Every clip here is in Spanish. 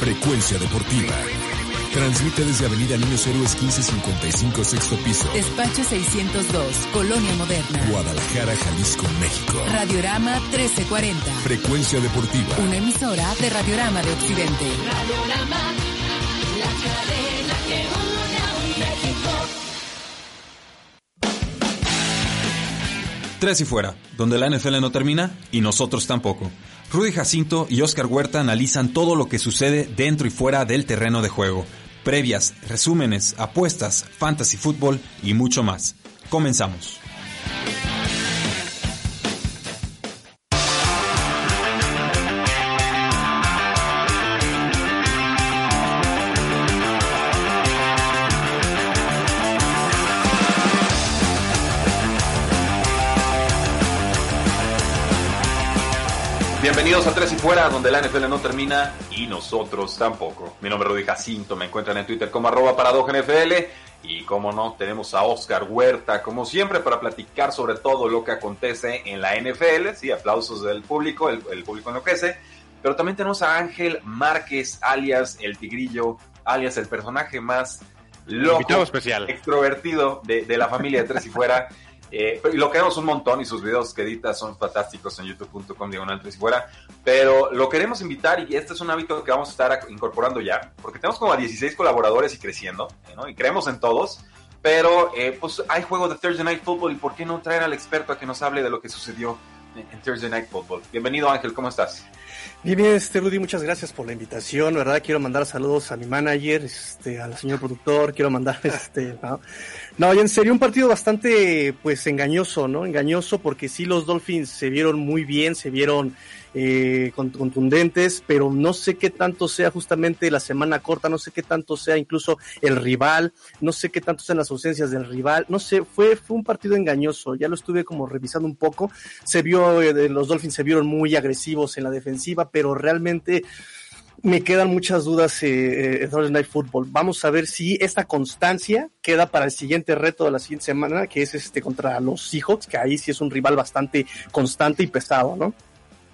Frecuencia Deportiva. Transmite desde Avenida Niños Héroes 1555, sexto piso. Despacho 602, Colonia Moderna. Guadalajara, Jalisco, México. Radiorama 1340. Frecuencia Deportiva. Una emisora de Radiorama de Occidente. Radiorama, la cadena que une a un México. Tres y fuera, donde la NFL no termina y nosotros tampoco. Rudy Jacinto y Oscar Huerta analizan todo lo que sucede dentro y fuera del terreno de juego. Previas, resúmenes, apuestas, fantasy fútbol y mucho más. Comenzamos. Bienvenidos a Tres y Fuera, donde la NFL no termina y nosotros tampoco. Mi nombre es Rudy Jacinto, me encuentran en Twitter como arroba NFL y como no, tenemos a Oscar Huerta, como siempre, para platicar sobre todo lo que acontece en la NFL. Sí, aplausos del público, el, el público enloquece. Pero también tenemos a Ángel Márquez, alias El Tigrillo, alias el personaje más loco, especial. extrovertido de, de la familia de Tres y Fuera. Eh, y lo queremos un montón y sus videos que edita son fantásticos en youtube.com diagonal y fuera. Pero lo queremos invitar y este es un hábito que vamos a estar incorporando ya, porque tenemos como a 16 colaboradores y creciendo, ¿no? Y creemos en todos. Pero eh, pues hay juego de Thursday Night Football y por qué no traer al experto a que nos hable de lo que sucedió en, Thursday Night Football. Bienvenido Ángel, ¿cómo estás? Bien, bien, este Rudy, muchas gracias por la invitación, ¿verdad? Quiero mandar saludos a mi manager, este, al señor productor, quiero mandar, este, ¿no? No, y en serio, un partido bastante, pues, engañoso, ¿no? Engañoso porque sí los Dolphins se vieron muy bien, se vieron eh, contundentes, pero no sé qué tanto sea justamente la semana corta, no sé qué tanto sea incluso el rival, no sé qué tanto sean las ausencias del rival, no sé, fue, fue un partido engañoso, ya lo estuve como revisando un poco, se vio, eh, los Dolphins se vieron muy agresivos en la defensiva, pero realmente me quedan muchas dudas eh, en Thursday Night Football. Vamos a ver si esta constancia queda para el siguiente reto de la siguiente semana, que es este contra los Seahawks, que ahí sí es un rival bastante constante y pesado, ¿no?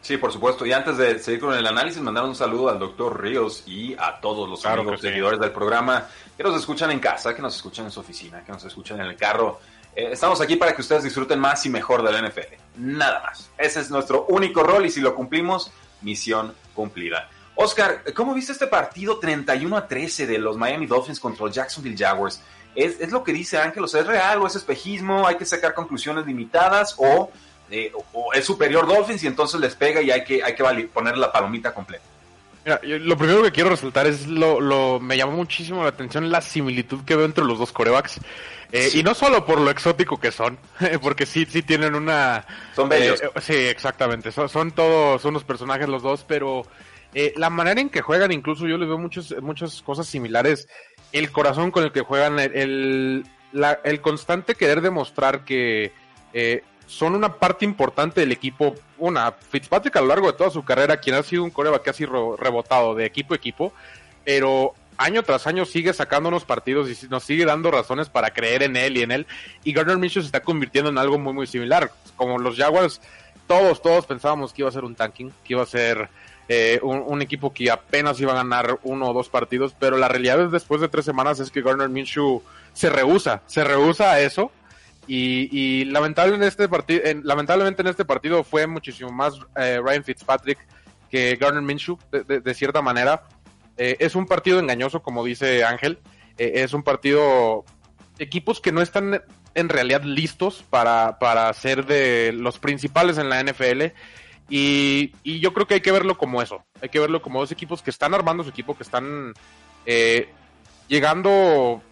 Sí, por supuesto. Y antes de seguir con el análisis, mandar un saludo al doctor Ríos y a todos los Claro amigos que sí. seguidores del programa que nos escuchan en casa, que nos escuchan en su oficina, que nos escuchan en el carro. Eh, estamos aquí para que ustedes disfruten más y mejor de la NFL. Nada más. Ese es nuestro único rol y si lo cumplimos, misión cumplida. Oscar, ¿cómo viste este partido 31 a 13 de los Miami Dolphins contra los Jacksonville Jaguars? ¿Es, es lo que dice Ángel? O sea, ¿es real o es espejismo? ¿Hay que sacar conclusiones limitadas o, eh, o- es superior Dolphins y entonces les pega y hay que, hay que poner la palomita completa? Mira, yo- lo primero que quiero resaltar es lo, lo me llamó muchísimo la atención la similitud que veo entre los dos corebacks. Eh, Y no solo por lo exótico que son, porque sí, sí tienen una... Son bellos. eh, sí, exactamente. Son, son todos, son unos personajes los dos, pero eh, la manera en que juegan, incluso yo les veo muchos, muchas cosas similares. El corazón con el que juegan, el, el, la- el constante querer demostrar que eh, son una parte importante del equipo. Una, Fitzpatrick a lo largo de toda su carrera, quien ha sido un coreback casi ro- rebotado de equipo a equipo, pero año tras año sigue sacándonos partidos y nos sigue dando razones para creer en él y en él. Y Gardner Minshew se está convirtiendo en algo muy, muy similar. Como los Jaguars, todos, todos pensábamos que iba a ser un tanking, que iba a ser eh, un, un equipo que apenas iba a ganar uno o dos partidos, pero la realidad es después de tres semanas es que Gardner Minshew se rehúsa, se rehúsa a eso. Y, y lamentable en este lamentablemente en este partido fue muchísimo más eh, Ryan Fitzpatrick que Gardner Minshew, de, de- cierta manera. Eh, es un partido engañoso, como dice Ángel. Eh, es un partido. Equipos que no están en realidad listos para, para ser de los principales en la NFL. Y, y yo creo que hay que verlo como eso. Hay que verlo como dos equipos que están armando su equipo, que están eh, llegando.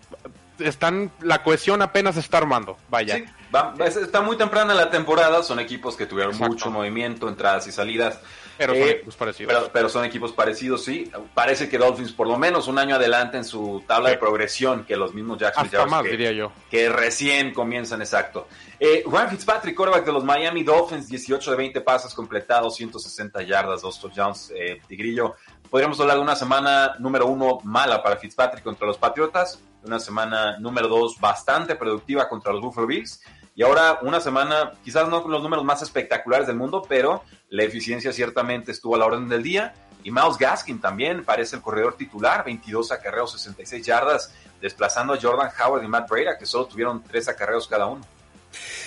Están. La cohesión apenas está armando. Vaya. Sí, va- es- está muy temprana la temporada, son equipos que tuvieron Exacto. mucho movimiento, entradas y salidas. Pero son Eh, equipos parecidos. Pero, pero son equipos parecidos, sí. Parece que Dolphins por lo menos un año adelante en su tabla de progresión que los mismos Jacksonville Jaguars más, que, diría yo. que recién comienzan, exacto. Eh, Ryan Fitzpatrick, quarterback de los Miami Dolphins, 18 de 20 pases completados, 160 yardas, dos touchdowns, eh, Tigrillo. Podríamos hablar de una semana número uno mala para Fitzpatrick contra los Patriotas, una semana número dos bastante productiva contra los Buffalo Bills, y ahora una semana, quizás no con los números más espectaculares del mundo, pero la eficiencia ciertamente estuvo a la orden del día. Y Miles Gaskin también parece el corredor titular, 22 acarreos, 66 yardas, desplazando a Jordan Howard y Matt Breda, que solo tuvieron tres acarreos cada uno.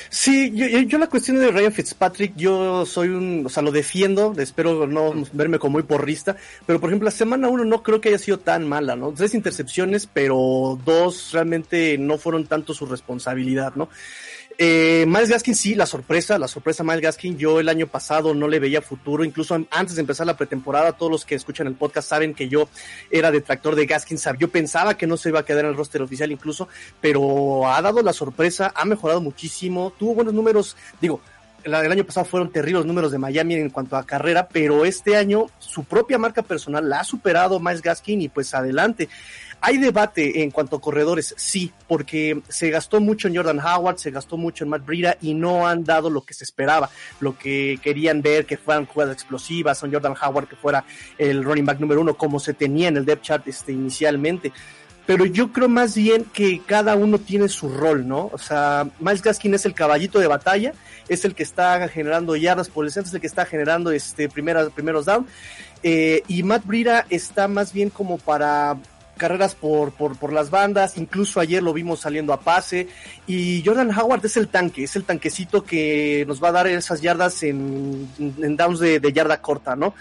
Sí, yo, yo- la cuestión de Ryan Fitzpatrick, yo soy un, o sea, lo defiendo, espero no verme como muy porrista, pero por ejemplo la semana uno no creo que haya sido tan mala, ¿no? Tres intercepciones, pero dos realmente no fueron tanto su responsabilidad, ¿no? Eh, Miles Gaskin sí, la sorpresa, la sorpresa Miles Gaskin, yo el año pasado no le veía futuro, incluso an- antes de empezar la pretemporada, todos los que escuchan el podcast saben que yo era detractor de Gaskin, yo pensaba que no se iba a quedar en el roster oficial incluso, pero ha dado la sorpresa, ha mejorado muchísimo, tuvo buenos números, digo, el, año pasado fueron terribles números de Miami en cuanto a carrera, pero este año su propia marca personal la ha superado Miles Gaskin y pues adelante. Hay debate en cuanto a corredores, sí, porque se gastó mucho en Jordan Howard, se gastó mucho en Matt Breida y no han dado lo que se esperaba, lo que querían ver que fueran jugadas explosivas, son Jordan Howard que fuera el running back número uno como se tenía en el depth chart este, inicialmente pero yo creo más bien que cada uno tiene su rol, ¿no? O sea, Miles Gaskin es el caballito de batalla, es el que está generando yardas por el centro, es el que está generando este primeras, primeros down, eh, y Matt Breida está más bien como para carreras por, por, por las bandas, incluso ayer lo vimos saliendo a pase, y Jordan Howard es el tanque, es el tanquecito que nos va a dar esas yardas en, en downs de, de yarda corta, ¿no?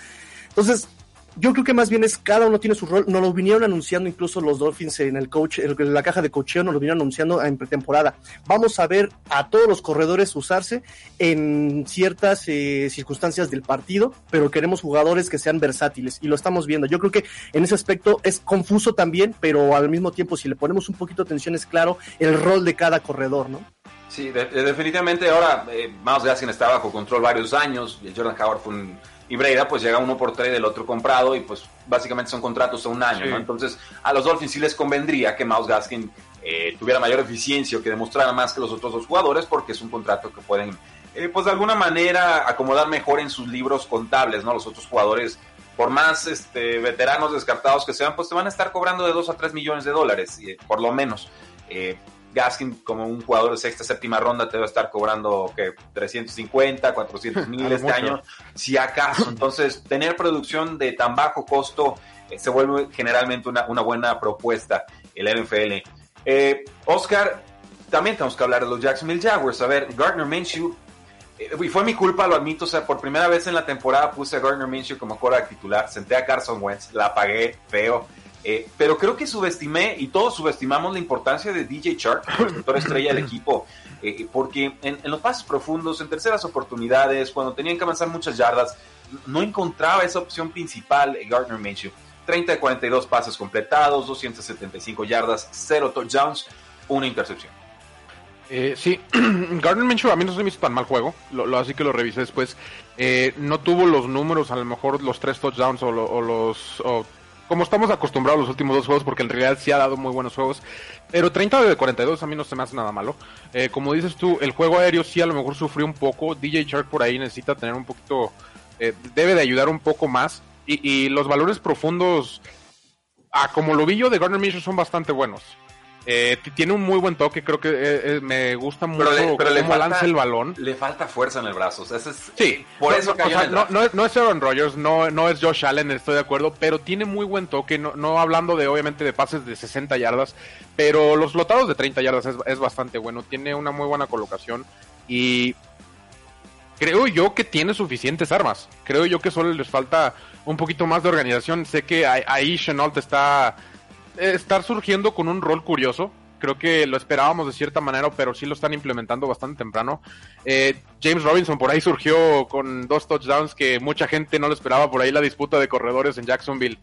Entonces, yo creo que más bien es cada uno tiene su rol. Nos lo vinieron anunciando incluso los Dolphins en el coach, en la caja de cocheo, nos lo vinieron anunciando en pretemporada. Vamos a ver a todos los corredores usarse en ciertas eh, circunstancias del partido, pero queremos jugadores que sean versátiles y lo estamos viendo. Yo creo que en ese aspecto es confuso también, pero al mismo tiempo si le ponemos un poquito de atención es claro el rol de cada corredor, ¿no? Sí, de- de- definitivamente ahora eh, Miles Gaskin está bajo control varios años, Jordan Howard fue un... Y Breda pues llega uno por tres del otro comprado y pues básicamente son contratos a un año, Sí. ¿no? Entonces a los Dolphins sí les convendría que Miles Gaskin eh, tuviera mayor eficiencia o que demostrara más que los otros dos jugadores porque es un contrato que pueden eh, pues de alguna manera acomodar mejor en sus libros contables, ¿no? Los otros jugadores por más este, veteranos descartados que sean, pues te van a estar cobrando de 2 a 3 millones de dólares, eh, por lo menos. Eh, Gaskin, como un jugador de sexta, séptima ronda, te va a estar cobrando que 350, 400 mil este mucho. año, si acaso. Entonces, tener producción de tan bajo costo eh, se vuelve generalmente una, una buena propuesta el NFL. Eh, Oscar, también tenemos que hablar de los Jacksonville Jaguars. A ver, Gardner Minshew, eh, y fue mi culpa, lo admito, o sea, por primera vez en la temporada puse a Gardner Minshew como quarterback titular, senté a Carson Wentz, la pagué feo. Eh, pero creo que subestimé y todos subestimamos la importancia de DJ Chark, el estrella del equipo, eh, porque en, los pases profundos, en terceras oportunidades, cuando tenían que avanzar muchas yardas, no encontraba esa opción principal eh, Gardner Minshew. 30 de 42 pases completados, 275 yardas, 0 touchdowns, una intercepción. Sí, Gardner Minshew a mí no se me hizo tan mal juego, lo, así que lo revisé después. No tuvo los números, a lo mejor los tres touchdowns o, lo- o los... como estamos acostumbrados los últimos dos juegos, porque en realidad sí ha dado muy buenos juegos. Pero 30 de 42 a mí no se me hace nada malo. Eh, como dices tú, el juego aéreo sí a lo mejor sufrió un poco. DJ Shark por ahí necesita tener un poquito... eh, debe de ayudar un poco más. Y, y los valores profundos, a como lo vi yo de Gardner Minshew, son bastante buenos. Eh, tiene un muy buen toque, creo que eh, eh, me gusta mucho Pero le- pero le cómo falta- lanza el balón. Le falta fuerza en el brazo. o sea, ese es- Sí, por no, eso no, cayó o sea, en el no, no es, no es Aaron Rodgers, no, no es Josh Allen, estoy de acuerdo, pero tiene muy buen toque, no, no hablando de obviamente de pases de 60 yardas, pero los flotados de 30 yardas es, es bastante bueno, tiene una muy buena colocación y creo yo que tiene suficientes armas, creo yo que solo les falta un poquito más de organización, sé que ahí- ahí Chenault está, está surgiendo con un rol curioso, Creo que lo esperábamos de cierta manera, pero sí lo están implementando bastante temprano. Eh, James Robinson por ahí surgió con dos touchdowns que mucha gente no lo esperaba. Por ahí la disputa de corredores en Jacksonville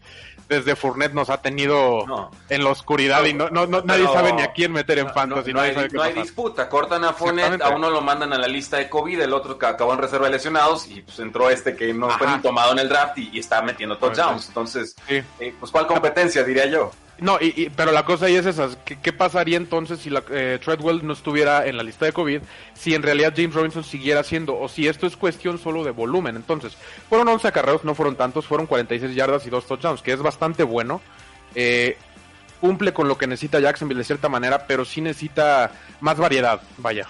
desde Fournette nos ha tenido No. en la oscuridad y no, no, no- nadie sabe ni a quién meter en fantasy. no hay, sabe qué no hay pasar. disputa. Cortan a Fournette, a uno lo mandan a la lista de COVID, el otro que acabó en reserva de lesionados y pues entró este que no fue ni tomado en el draft y, y está metiendo touchdowns. Entonces, Sí. eh, pues ¿cuál competencia diría yo? No, y, y- pero la cosa ahí es esa. ¿Qué, pasaría entonces si la, eh, Treadwell no estuviera en la lista de COVID? Si en realidad James Robinson siguiera siendo, o si esto es cuestión solo de volumen. Entonces, fueron 11 acarreos, no fueron tantos, fueron 46 yardas y dos touchdowns, que es bastante bueno. Eh, cumple con lo que necesita Jacksonville de cierta manera, pero sí necesita más variedad, vaya.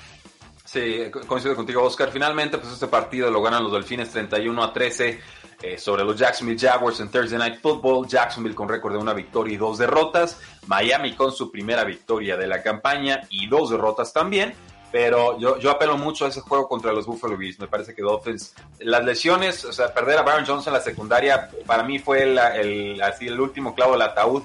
Sí, co- coincido contigo, Oscar. Finalmente, pues este partido lo ganan los Delfines 31 a 13 eh, sobre los Jacksonville Jaguars en Thursday Night Football. Jacksonville con récord de una victoria y dos derrotas. Miami con su primera victoria de la campaña y dos derrotas también. Pero yo, yo apelo mucho a ese juego contra los Buffalo Bills. Me parece que Dolphins, las lesiones, o sea, perder a Baron Johnson en la secundaria, para mí fue la- el, así el último clavo del ataúd.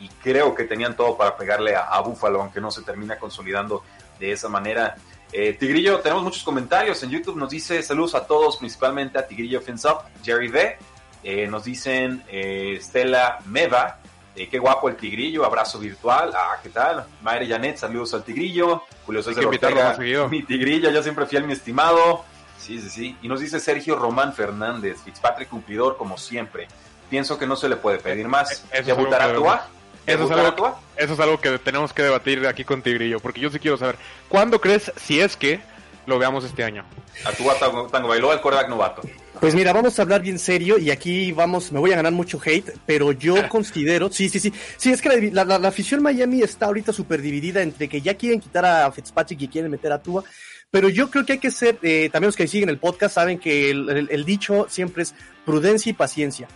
Y, creo que tenían todo para pegarle a Buffalo, aunque no se termina consolidando de esa manera. Eh, Tigrillo, tenemos muchos comentarios en YouTube. Nos dice saludos a todos, principalmente a Tigrillo Fins Up, Jerry V. Eh, nos dicen eh, Stella Meva. eh, qué guapo el Tigrillo, abrazo virtual. Ah, ¿qué tal? Mayre Janet, saludos al Tigrillo. Julio César Ortega, mi Tigrillo, yo siempre fiel, mi estimado. Sí, sí, sí. Y nos dice Sergio Román Fernández, Fitzpatrick cumplidor como siempre. Pienso que no se le puede pedir más. ¿Debutará Tua? Eso es, ¿Debutará algo, Tua? eso es algo que tenemos que debatir aquí con Tigrillo, porque yo sí quiero saber, ¿cuándo crees, si es que, lo veamos este año? A Tua Tango, Tango Bailoa, el quarterback novato. Pues mira, vamos a hablar bien serio y aquí vamos, me voy a ganar mucho hate, pero yo considero, sí, sí, sí, sí, es que la, la- la afición Miami está ahorita súper dividida entre que ya quieren quitar a Fitzpatrick y quieren meter a Tua, pero yo creo que hay que ser, eh, también los que siguen el podcast saben que el, el- el dicho siempre es prudencia y paciencia.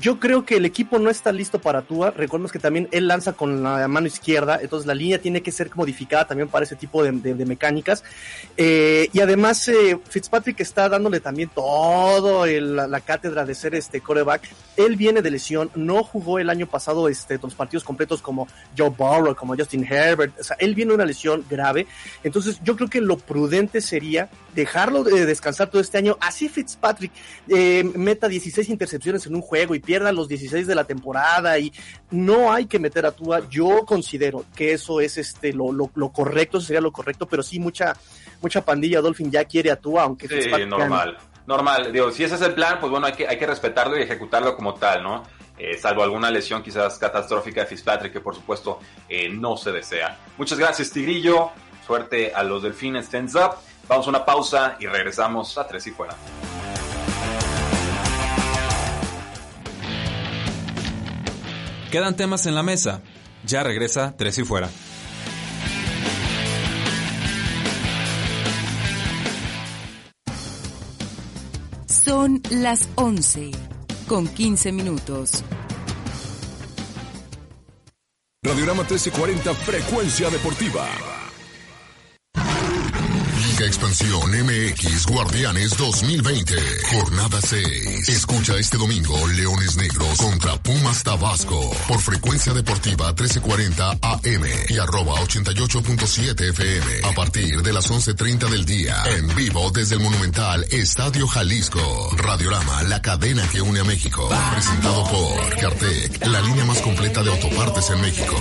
Yo creo que el equipo no está listo para Tua. Recordemos que también él lanza con la mano izquierda, entonces la línea tiene que ser modificada también para ese tipo de, mecánicas. Eh, y además eh, Fitzpatrick está dándole también todo el- la, la cátedra de ser este coreback. Él viene de lesión, no jugó el año pasado este, los partidos completos como Joe Burrow, como Justin Herbert. O sea, él viene de una lesión grave. Entonces yo creo que lo prudente sería dejarlo de descansar todo este año. Así Fitzpatrick eh, meta 16 intercepciones en un juego y pierda los 16 de la temporada y no hay que meter a Tua. Yo considero que eso es este lo, lo, lo correcto, eso sería lo correcto, pero sí mucha mucha pandilla Dolphin ya quiere a Tua, aunque Sí, normal. Normal. Digo, si ese es el plan, pues bueno, hay que, hay que respetarlo y ejecutarlo como tal, ¿no? Eh, salvo alguna lesión quizás catastrófica de Fitzpatrick, que por supuesto eh, no se desea. Muchas gracias, Tigrillo. Suerte a los delfines. Stands up. Vamos a una pausa y regresamos a Tres y Fuera. Quedan temas en la mesa. Ya regresa Tres y Fuera. Son las 11 con 15 minutos. Radiorama 1340 Frecuencia Deportiva. Expansión MX Guardianes 2020, jornada 6. Escucha este domingo Leones Negros contra Pumas Tabasco por frecuencia deportiva 1340 AM y arroba 88.7 FM a partir de las 11.30 del día. En vivo desde el monumental Estadio Jalisco. Radiorama, la cadena que une a México. Presentado por Cartec, la línea más completa de autopartes en México.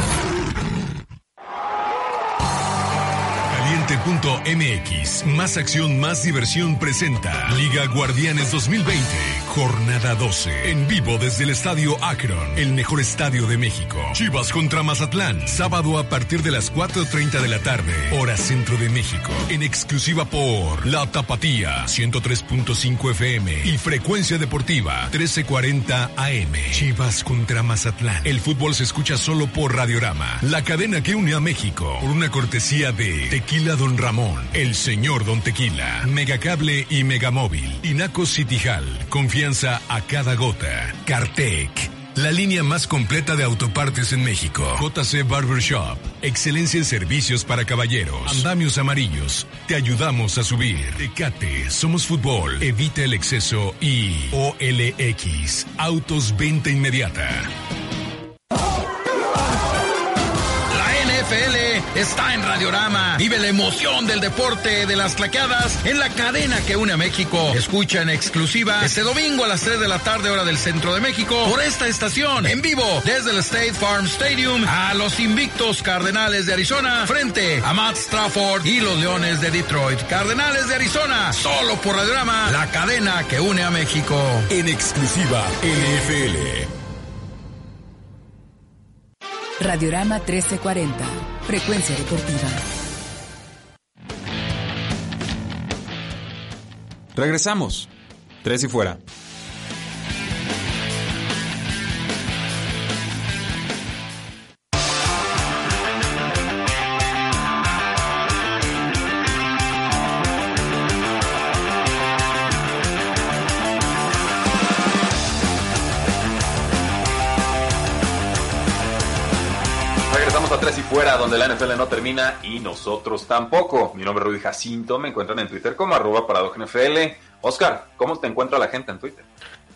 Caliente.mx, más acción, más diversión presenta Liga Guardianes 2020, jornada 12, en vivo desde el Estadio Akron, el mejor estadio de México. Chivas contra Mazatlán, sábado a partir de las 4.30 de la tarde, hora centro de México, en exclusiva por La Tapatía, 103.5 FM y Frecuencia Deportiva, 1340 AM. Chivas contra Mazatlán. El fútbol se escucha solo por Radiorama, la cadena que une a México, por una cortesía de Tequila Don Ramón, El Señor Don Tequila, Megacable y Megamóvil, Inaco Citijal, confianza a cada gota, Cartec. La línea más completa de autopartes en México. JC Barbershop. Excelencia en servicios para caballeros. Andamios amarillos. Te ayudamos a subir. Tecate. Somos fútbol. Evita el exceso y OLX. Autos venta inmediata. Está en Radiorama. Vive la emoción del deporte de las claqueadas en la cadena que une a México. Escucha en exclusiva este domingo a las 3 de la tarde hora del centro de México por esta estación en vivo desde el State Farm Stadium a los invictos Cardenales de Arizona frente a Matt Strafford y los Leones de Detroit. Cardenales de Arizona, solo por Radiorama, la cadena que une a México. En exclusiva NFL. Radiorama 1340. Frecuencia deportiva. Regresamos. Tres y fuera. Donde la NFL no termina y nosotros tampoco. Mi nombre es Rudy Jacinto, me encuentran en Twitter como arroba NFL. Oscar, ¿cómo te encuentra la gente en Twitter?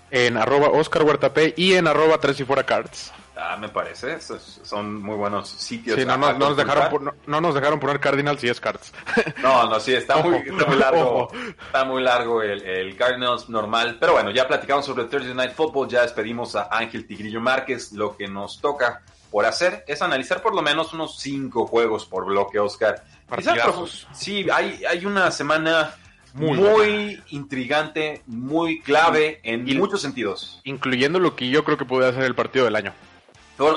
En arroba Oscar Huerta P y en arroba tres y fuera cards. Ah, me parece, son muy buenos sitios. Sí, no, nos- a no nos dejaron, consultar. pon- no, no nos dejaron poner Cardinals y es cards. No, no, sí, está muy, Ojo, está muy largo. Está muy largo el, el Cardinals normal. Pero bueno, ya platicamos sobre Thursday Night Football. Ya despedimos a Ángel Tigrillo Márquez. Lo que nos toca por hacer es analizar por lo menos unos cinco juegos por bloque, Oscar. Sí, hay, hay una semana muy, Muy intrigante, muy clave en Y- muchos sentidos. Incluyendo lo que yo creo que puede ser el partido del año.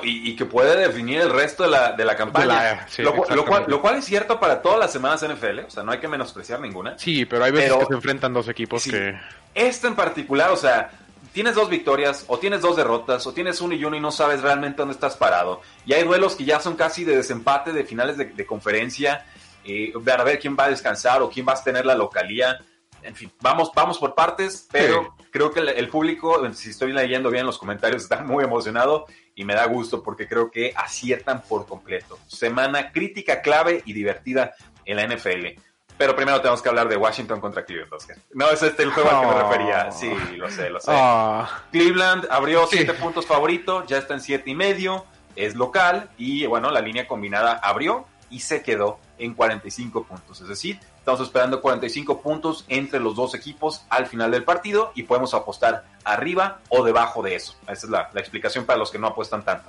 Y, y que puede definir el resto de la, de la campaña. De la- sí, lo, cu- lo cual, exactamente. lo cual es cierto para todas las semanas NFL. O sea, no hay que menospreciar ninguna. Sí, pero hay veces Pero- que se enfrentan dos equipos Sí. que... Este en particular, o sea, tienes dos victorias, o tienes dos derrotas, o tienes uno y uno y no sabes realmente dónde estás parado. Y hay duelos que ya son casi de desempate de finales de, de conferencia. Eh, a ver quién va a descansar o quién va a tener la localía. En fin, vamos, vamos por partes, pero creo que el, el público, si estoy leyendo bien los comentarios, está muy emocionado y me da gusto porque creo que aciertan por completo. Semana crítica, clave y divertida en la NFL. Pero primero tenemos que hablar de Washington contra Cleveland, Oscar. No, es este el juego al que me Oh. refería. Sí, lo sé, lo sé. Ah, Cleveland abrió Sí. siete puntos favorito, ya está en siete y medio, es local y bueno, la línea combinada abrió y se quedó en 45 puntos. Es decir, estamos esperando 45 puntos entre los dos equipos al final del partido y podemos apostar arriba o debajo de eso. Esa es la, la explicación para los que no apuestan tanto.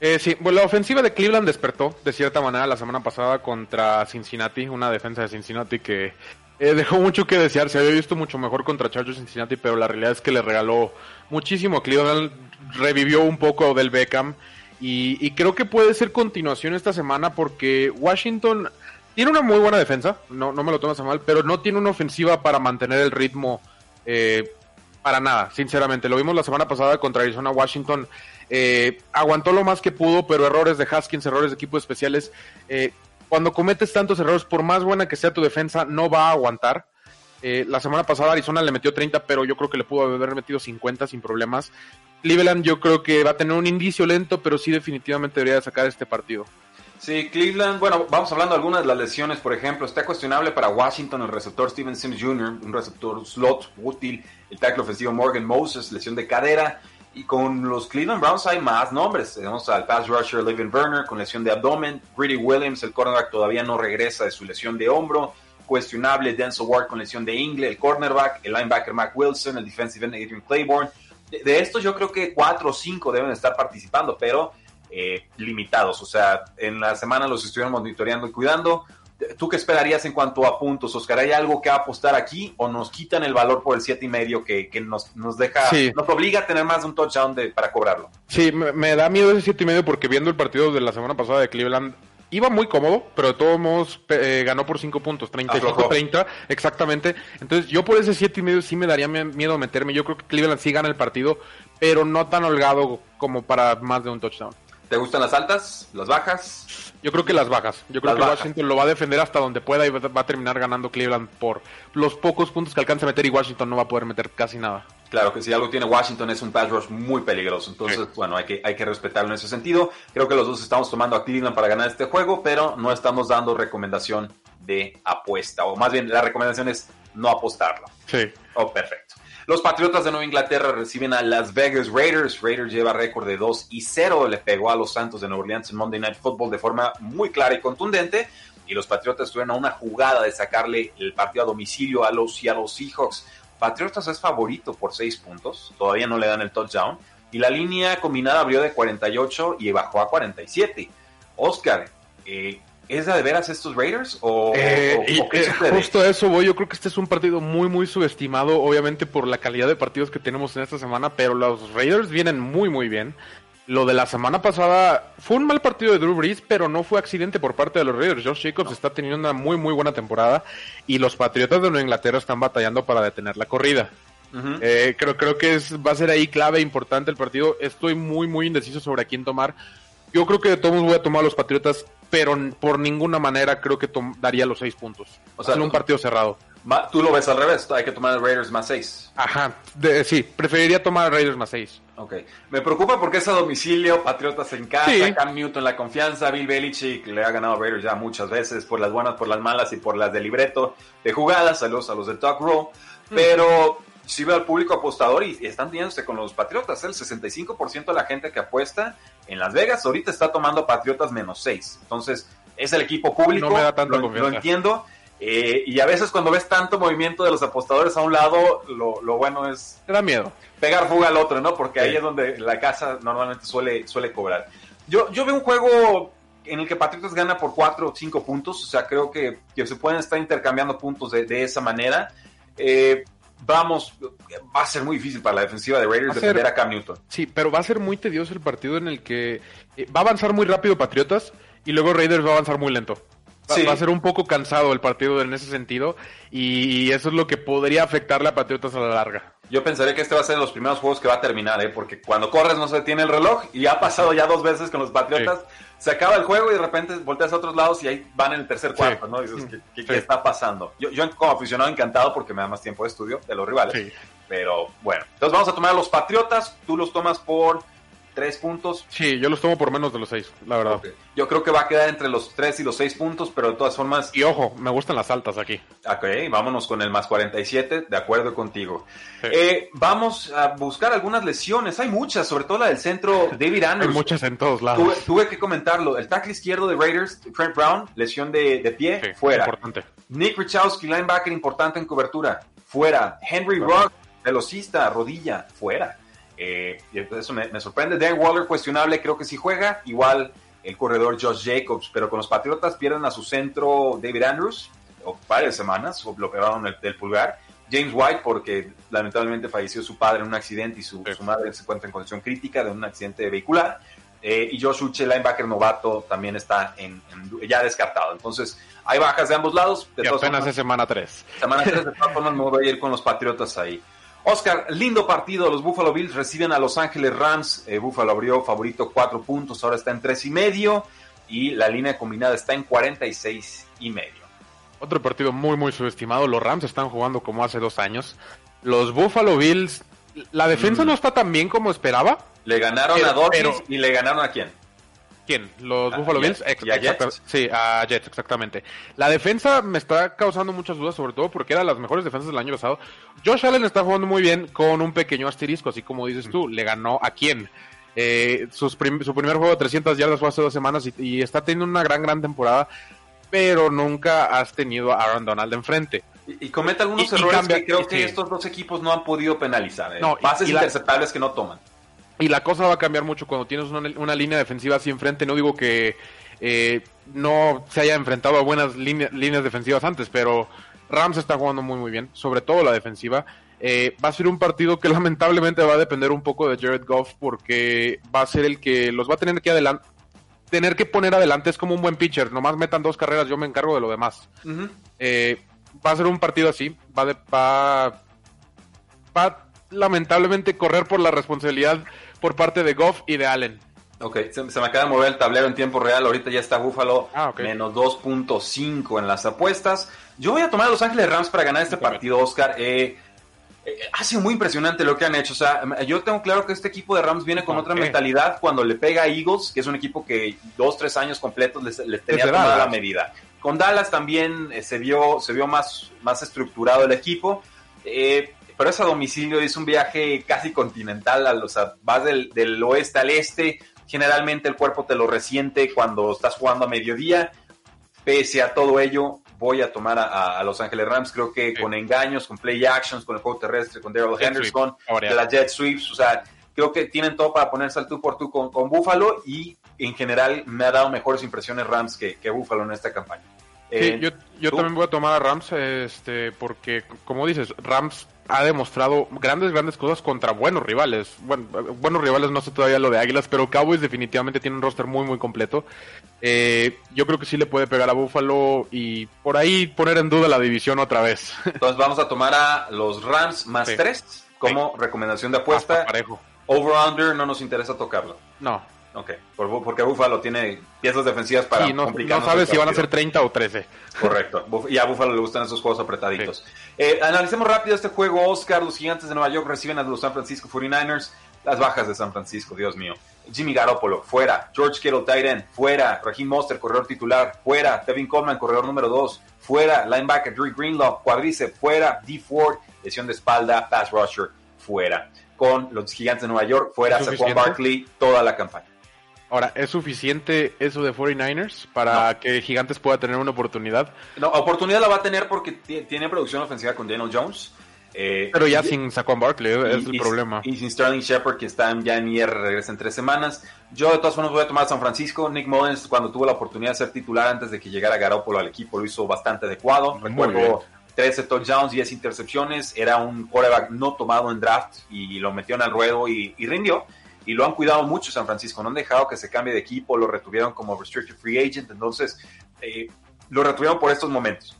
Eh, sí, bueno, la ofensiva de Cleveland despertó de cierta manera la semana pasada contra Cincinnati, una defensa de Cincinnati que eh, dejó mucho que desear. Se había visto mucho mejor contra Chargers Cincinnati, pero la realidad es que le regaló muchísimo Cleveland, revivió un poco del Beckham y, y creo que puede ser continuación esta semana porque Washington tiene una muy buena defensa, no, no me lo tomas a mal, pero no tiene una ofensiva para mantener el ritmo eh, para nada, sinceramente. Lo vimos la semana pasada contra Arizona Washington. Eh, aguantó lo más que pudo, pero errores de Haskins, errores de equipos especiales. eh, cuando cometes tantos errores, por más buena que sea tu defensa, no va a aguantar. Eh, la semana pasada Arizona le metió 30, pero yo creo que le pudo haber metido 50 sin problemas. Cleveland yo creo que va a tener un indicio lento, pero sí definitivamente debería sacar este partido. Sí, Cleveland, bueno, vamos hablando de algunas de las lesiones, por ejemplo, está cuestionable para Washington el receptor Steven Sims Jr., un receptor slot útil, el tackle ofensivo Morgan Moses, lesión de cadera, y con los Cleveland Browns hay más nombres, tenemos al pass rusher Levin Werner con lesión de abdomen, Greedy Williams, el cornerback todavía no regresa de su lesión de hombro, cuestionable Denzel Ward con lesión de ingle, el cornerback, el linebacker Mac Wilson, el defensive end Adrian Claiborne, de, estos yo creo que cuatro o cinco deben estar participando, pero eh, limitados. O sea, en la semana los estuvieron monitoreando y cuidando. ¿Tú qué esperarías en cuanto a puntos, Oscar? ¿Hay algo que apostar aquí o nos quitan el valor por el siete y medio que, que nos, nos deja, Sí. nos obliga a tener más de un touchdown de, para cobrarlo? Sí, me, me da miedo ese siete y medio porque viendo el partido de la semana pasada de Cleveland iba muy cómodo, pero de todos modos eh, ganó por cinco puntos, 35-30, exactamente. Entonces yo por ese siete y medio sí me daría miedo meterme. Yo creo que Cleveland sí gana el partido, pero no tan holgado como para más de un touchdown. ¿Te gustan las altas, las bajas? Yo creo que las bajas. Yo creo Las que bajas. Washington lo va a defender hasta donde pueda y va a terminar ganando Cleveland por los pocos puntos que alcanza a meter y Washington no va a poder meter casi nada. Claro que si algo tiene Washington es un pass rush muy peligroso. Entonces, bueno, hay que, hay que respetarlo en ese sentido. Creo que los dos estamos tomando a Cleveland para ganar este juego, pero no estamos dando recomendación de apuesta. O más bien, la recomendación es no apostarlo. Sí. Oh, perfecto. Los Patriotas de Nueva Inglaterra reciben a Las Vegas Raiders. Raiders lleva récord de 2 y 0. Le pegó a los Santos de Nueva Orleans en Monday Night Football de forma muy clara y contundente. Y los Patriotas tuvieron a una jugada de sacarle el partido a domicilio a los Seattle Seahawks. Patriotas es favorito por 6 puntos. Todavía no le dan el touchdown. Y la línea combinada abrió de 48 y bajó a 47. Oscar, eh, ¿es de veras estos Raiders? ¿O, Eh, o- y, o qué eh, justo a eso voy. Yo creo que este es un partido muy, muy subestimado, obviamente por la calidad de partidos que tenemos en esta semana, pero los Raiders vienen muy, muy bien. Lo de la semana pasada fue un mal partido de Drew Brees, pero no fue accidente por parte de los Raiders. Josh Jacobs está teniendo una muy, muy buena temporada y los Patriotas de Nueva Inglaterra están batallando para detener la corrida. Eh, creo, creo que es, va a ser ahí clave, importante el partido. Estoy muy, muy indeciso sobre a quién tomar. Yo creo que de todos voy a tomar a los Patriotas, pero por ninguna manera creo que daría los seis puntos. O sea, sea, un partido cerrado. Tú lo ves al revés. Hay que tomar Raiders más 6. Ajá, de- sí, preferiría tomar a Raiders más seis. Ok. Me preocupa porque es a domicilio, Patriotas en casa, Sí. Cam Newton la confianza, Bill Belichick le ha ganado a Raiders ya muchas veces por las buenas, por las malas y por las de libreto de jugadas, saludos a los de Talk Roll, pero si veo al público apostador y, están teniéndose con los Patriotas, el 65% de la gente que apuesta en Las Vegas ahorita está tomando Patriotas menos 6, entonces es el equipo público, No me da tanta lo, confianza. lo entiendo, eh, y a veces cuando ves tanto movimiento de los apostadores a un lado, lo, lo bueno es Te da miedo. pegar fuga al otro, ¿no? Porque ahí Sí. es donde la casa normalmente suele, suele cobrar. Yo, yo veo un juego en el que Patriotas gana por 4 o 5 puntos, o sea, creo que, que se pueden estar intercambiando puntos de, de esa manera. Eh, vamos, va a ser muy difícil para la defensiva de Raiders ser- defender a Cam Newton. Sí, pero va a ser muy tedioso el partido en el que eh, va a avanzar muy rápido Patriotas y luego Raiders va a avanzar muy lento. Va, Sí. va a ser un poco cansado el partido en ese sentido y eso es lo que podría afectarle a Patriotas a la larga. Yo pensaría que este va a ser de los primeros juegos que va a terminar, ¿eh? porque cuando corres no se detiene el reloj y ha pasado ya dos veces con los Patriotas. Se acaba el juego y de repente volteas a otros lados y ahí van en el tercer cuarto, ¿no? Y dices, ¿qué, qué- qué está pasando? Yo, yo como aficionado encantado porque me da más tiempo de estudio de los rivales. Pero bueno, entonces vamos a tomar a los Patriotas, tú los tomas por tres puntos. Sí, yo los tomo por menos de los seis, la verdad. Yo creo que va a quedar entre los tres y los seis puntos, pero de todas formas, Y ojo, me gustan las altas aquí. ok, vámonos con el más 47, de acuerdo contigo. Sí. Eh, vamos a buscar algunas lesiones, hay muchas, sobre todo la del centro David Hay Andrews. muchas en todos Tuve, lados. tuve que comentarlo. El tackle izquierdo de Raiders, Trent Brown, lesión de, de pie, Sí, fuera. Importante. Nick Richowski, linebacker importante en cobertura, fuera. Henry Rock, velocista, rodilla, fuera. Eh, y eso me, me sorprende. Dan Waller, cuestionable, creo que sí juega. Igual el corredor Josh Jacobs, pero con los Patriotas pierden a su centro David Andrews, o varias semanas, o lo operaron del, del pulgar. James White, porque lamentablemente falleció su padre en un accidente y su, Sí. su madre se encuentra en condición crítica de un accidente vehicular. Eh, y Josh Uche, linebacker novato, también está en, en- ya descartado. Entonces, hay bajas de ambos lados. De Y apenas formas, es semana 3. Semana 3 de todas formas me voy a ir con los Patriotas ahí. Oscar, lindo partido. Los Buffalo Bills reciben a Los Ángeles Rams. Eh, Buffalo abrió favorito 4 puntos, ahora está en 3 y medio. Y la línea combinada está en 46 y medio. Otro partido muy, muy subestimado. Los Rams están jugando como hace dos años. Los Buffalo Bills, la defensa Mm. no está tan bien como esperaba. Le ganaron Pero- a Dolphins pero- y le ganaron a quién? ¿Quién? Los Ah, Buffalo Bills. Ex- Jets. Sí, a Jets, exactamente. La defensa me está causando muchas dudas, sobre todo porque era las mejores defensas del año pasado. Josh Allen está jugando muy bien con un pequeño asterisco, así como dices tú. Le ganó a quién. Eh, sus prim- su primer juego de 300 yardas fue hace dos semanas y, y está teniendo una gran, gran temporada, pero nunca has tenido a Aaron Donald enfrente. Y, y comete algunos Y- errores cambia- que creo que sí. estos dos equipos no han podido penalizar. eh. No, Pases la- interceptables que no toman. Y la cosa va a cambiar mucho cuando tienes una, una línea defensiva así enfrente. No digo que eh, no se haya enfrentado a buenas línea- líneas defensivas antes, pero Rams está jugando muy muy bien, sobre todo la defensiva. Eh, va a ser un partido que lamentablemente va a depender un poco de Jared Goff porque va a ser el que los va a tener que adelan- tener que poner adelante. Es como un buen pitcher, nomás metan dos carreras, yo me encargo de lo demás. Eh, va a ser un partido así, va, de, va, va lamentablemente correr por la responsabilidad por parte de Goff y de Allen. Ok, se, se me acaba de mover el tablero en tiempo real. Ahorita ya está Buffalo Ah, ok. menos 2.5 en las apuestas. Yo voy a tomar a Los Ángeles Rams para ganar este partido, Oscar. Eh, eh, ha sido muy impresionante lo que han hecho. O sea, yo tengo claro que este equipo de Rams viene con ¿Por otra mentalidad cuando le pega a Eagles, que es un equipo que dos, tres años completos les, les tenía tomada la medida. Con Dallas también eh, se vio, se vio más, más estructurado el equipo. Eh, pero es a domicilio, es un viaje casi continental, a los, sea, vas del, del oeste al este, generalmente el cuerpo te lo resiente cuando estás jugando a mediodía, pese a todo ello, voy a tomar a, a Los Ángeles Rams, creo que con engaños, con play actions, con el juego terrestre, con Daryl Henderson, de las jet sweeps, o sea, creo que tienen todo para ponerse al tú por tú con, con Buffalo y en general me ha dado mejores impresiones Rams que, que Buffalo en esta campaña. Sí, Eh, yo, yo también voy a tomar a Rams, este, porque, como dices, Rams ha demostrado grandes, grandes cosas contra buenos rivales. Bueno, buenos rivales, no sé todavía lo de Águilas, pero Cowboys definitivamente tiene un roster muy, muy completo. Eh, yo creo que sí le puede pegar a Buffalo y por ahí poner en duda la división otra vez. Entonces vamos a tomar a los Rams más Sí. 3 como recomendación de apuesta. Hasta parejo. Over-under no nos interesa tocarlo. No, Ok, por porque Buffalo tiene piezas defensivas para sí, no, no complicarnos sabes si van a ser 30 o 13. Correcto. Y a Buffalo le gustan esos juegos apretaditos. Eh, analicemos rápido este juego, Oscar. Los gigantes de Nueva York reciben a los San Francisco 49ers. Las bajas de San Francisco, Dios mío. Jimmy Garoppolo, fuera. George Kittle, tight end, fuera. Raheem Monster, corredor titular, fuera. Tevin Coleman, corredor número 2, fuera. Linebacker, Drew Greenlaw, cuádriceps, fuera. D. Ford, lesión de espalda, pass rusher, fuera. Con los gigantes de Nueva York, fuera. ¿Es Saquon? Barkley, toda la campaña. Ahora, ¿es suficiente eso de 49ers para que Gigantes pueda tener una oportunidad? No, oportunidad la va a tener porque ti- tiene producción ofensiva con Daniel Jones. Eh, Pero ya y- sin Saquon Barkley, y- es el y- problema. Y sin Sterling Shepard, que está ya en IR, regresa en tres semanas. Yo, de todas formas, voy a tomar a San Francisco. Nick Mullins, cuando tuvo la oportunidad de ser titular antes de que llegara Garoppolo al equipo, lo hizo bastante adecuado. Muy Recuerdo 13 touchdowns, 10 intercepciones. Era un quarterback no tomado en draft y lo metió en el ruedo y rindió. Y lo han cuidado mucho San Francisco. No han dejado que se cambie de equipo. Lo retuvieron como restricted free agent. Entonces, eh, lo retuvieron por estos momentos.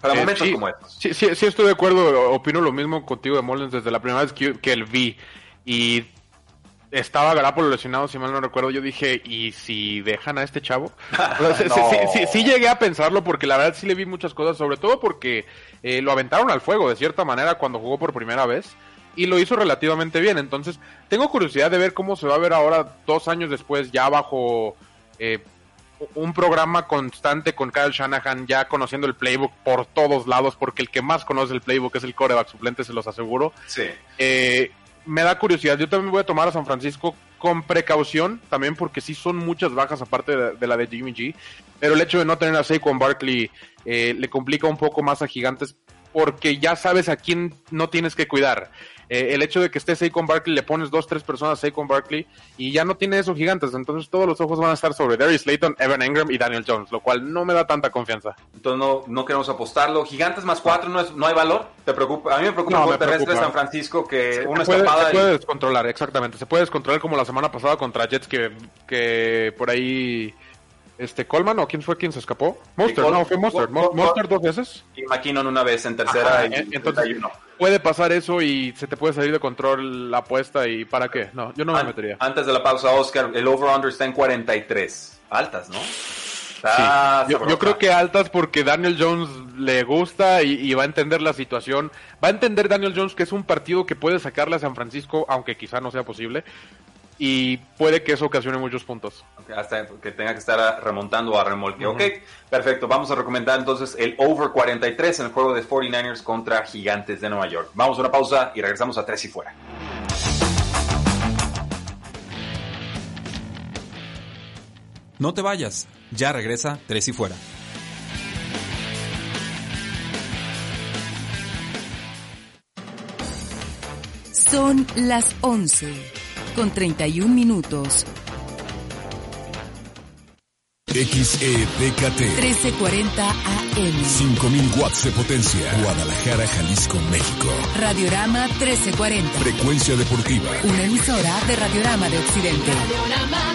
Para Eh, momentos sí, como estos. Sí, sí, sí estoy de acuerdo, opino lo mismo contigo de Mullins desde la primera vez que, que el vi y estaba Garapolo lesionado, si mal no recuerdo, yo dije, ¿y si dejan a este chavo? No. sí, sí llegué a pensarlo porque la verdad sí le vi muchas cosas, sobre todo porque eh, lo aventaron al fuego de cierta manera cuando jugó por primera vez y lo hizo relativamente bien, entonces tengo curiosidad de ver cómo se va a ver ahora dos años después ya bajo... eh, un programa constante con Kyle Shanahan, ya conociendo el playbook por todos lados, porque el que más conoce el playbook es el coreback suplente, se los aseguro. Sí. Eh, me da curiosidad, yo también voy a tomar a San Francisco con precaución, también porque sí son muchas bajas aparte de, de la de Jimmy G, pero el hecho de no tener a Saquon Barkley eh, le complica un poco más a Gigantes porque ya sabes a quién no tienes que cuidar. Eh, el hecho de que esté Saquon Barkley, le pones dos, tres personas a Saquon Barkley y ya no tiene esos gigantes. Entonces todos los ojos van a estar sobre Darius Slayton, Evan Engram y Daniel Jones, lo cual no me da tanta confianza. Entonces no, no queremos apostarlo. Gigantes más cuatro, no, es, no hay valor. ¿Te preocupa? A mí me preocupa No, el terrestre de. San Francisco que una se puede, escapada se y- puede descontrolar, exactamente. Se puede descontrolar como la semana pasada contra Jets que, que por ahí... Este, Coleman o quién fue quien se escapó? Monster, no, fue Monster. Monster dos veces. y McKinnon una vez en tercera Ajá, y entonces 31. puede pasar eso y se te puede salir de control la apuesta y ¿para qué? No, yo no me An- metería. Antes de la pausa, Oscar, el over-under está en 43. Altas, ¿no? Está Sí, yo, creo que altas porque Daniel Jones le gusta y, y va a entender la situación. Va a entender Daniel Jones que es un partido que puede sacarle a San Francisco, aunque quizá no sea posible. Y puede que eso ocasione muchos puntos. Hasta que tenga que estar remontando a remolque. Ok, perfecto. Vamos a recomendar entonces el over 43 en el juego de 49ers contra Gigantes de Nueva York. Vamos a una pausa y regresamos a tres y fuera. No te vayas, ya regresa Tres y Fuera. Son las 11 con 31 minutos. XEDKT. 1340 AM. 5000 watts de potencia. Guadalajara, Jalisco, México. Radiorama 1340. Frecuencia deportiva. Una emisora de Radiorama de Occidente. Radiorama,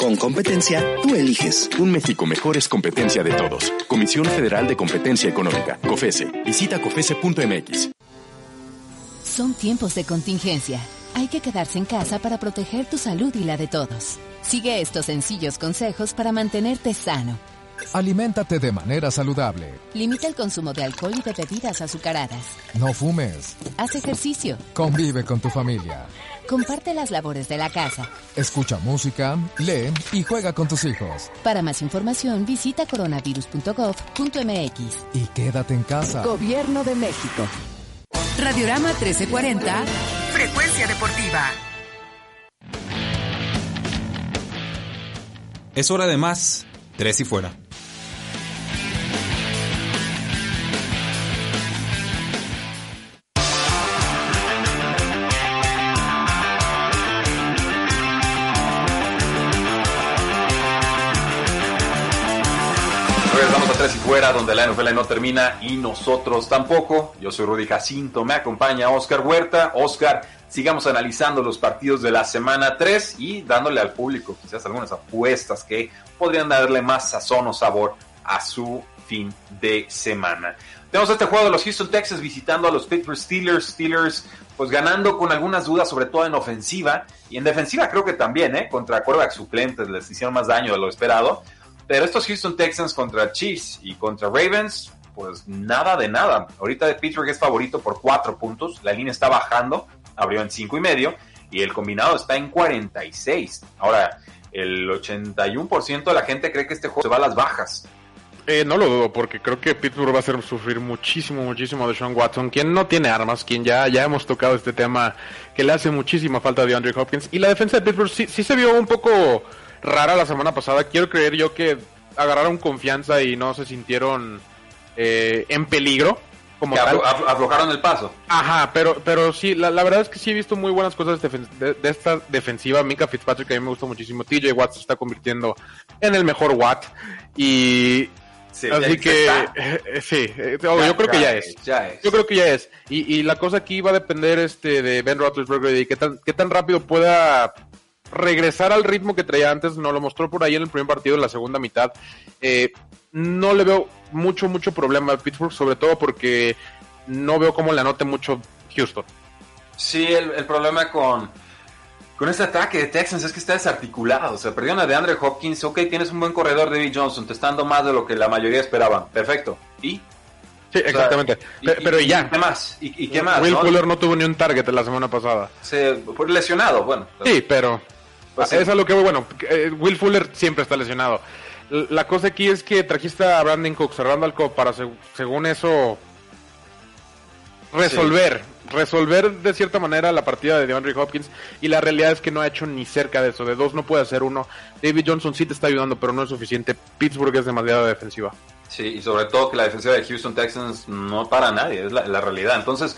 Con competencia, tú eliges. Un México mejor es competencia de todos. Comisión Federal de Competencia Económica, COFESE. Visita COFESE.mx. Son tiempos de contingencia. Hay que quedarse en casa para proteger tu salud y la de todos. Sigue estos sencillos consejos para mantenerte sano. Aliméntate de manera saludable. Limita el consumo de alcohol y de bebidas azucaradas. No fumes. Haz ejercicio. Convive con tu familia. Comparte las labores de la casa. Escucha música, lee y juega con tus hijos. Para más información visita coronavirus.gov.mx. Y quédate en casa. Gobierno de México. Radiorama 1340. Frecuencia deportiva. Es hora de más. Tres y fuera. Donde la NFL no termina y nosotros tampoco. Yo soy Rudy Jacinto, me acompaña Oscar Huerta. Oscar, sigamos analizando los partidos de la semana 3 y dándole al público quizás algunas apuestas que podrían darle más sazón o sabor a su fin de semana. Tenemos este juego de los Houston Texans visitando a los Pittsburgh Steelers. Steelers pues ganando con algunas dudas, sobre todo en ofensiva. Y en defensiva creo que también, ¿eh? Contra quarterbacks suplentes les hicieron más daño de lo esperado. Pero estos Houston Texans contra Chiefs y contra Ravens, pues nada de nada. Ahorita Pittsburgh es favorito por cuatro puntos. La línea está bajando, abrió en cinco y medio. Y el combinado está en 46. Ahora, el 81% de la gente cree que este juego se va a las bajas. Eh, no lo dudo, porque creo que Pittsburgh va a hacer sufrir muchísimo, muchísimo de Sean Watson, quien no tiene armas, quien ya, ya hemos tocado este tema que le hace muchísima falta de Andre Hopkins. Y la defensa de Pittsburgh sí, sí se vio un poco rara la semana pasada. Quiero creer yo que agarraron confianza y no se sintieron eh, en peligro. Como Que tal. aflojaron el paso. Ajá, pero, pero sí, la, la verdad es que sí he visto muy buenas cosas de, de esta defensiva. Mika Fitzpatrick a mí me gusta muchísimo. TJ Watt se está convirtiendo en el mejor Watt. Y Sí, así que está. eh, sí, eh, yo Ya, creo que ya ya es, es. ya es. Yo creo que ya es. Y, y la cosa aquí va a depender este de Ben Roethlisberger y qué tan, qué tan rápido pueda regresar al ritmo que traía antes. No lo mostró por ahí en el primer partido, en la segunda mitad. Eh, no le veo mucho, mucho problema a Pittsburgh, sobre todo porque no veo cómo le anote mucho Houston. Sí, el, el problema con, con este ataque de Texans es que está desarticulado. O sea, perdieron a DeAndre Hopkins. Ok, tienes un buen corredor, David Johnson. Te está dando más de lo que la mayoría esperaban. Perfecto. ¿Y? Sí, exactamente. Pe- pero y ya. ¿Qué más? ¿Y, y qué más? Will no? Fuller no tuvo ni un target la semana pasada. Se, fue lesionado, bueno. Sí, pero Pues sí. es a lo que. Bueno, eh, Will Fuller siempre está lesionado. La cosa aquí es que trajiste a Brandon Cooks, a Randall Cobb para, seg- según eso, resolver. Resolver de cierta manera la partida de DeAndre Hopkins. Y la realidad es que no ha hecho ni cerca de eso. De dos no puede hacer uno. David Johnson sí te está ayudando, pero no es suficiente. Pittsburgh es demasiado defensiva. Sí, y sobre todo que la defensiva de Houston Texans no para nadie, es la, la realidad. Entonces,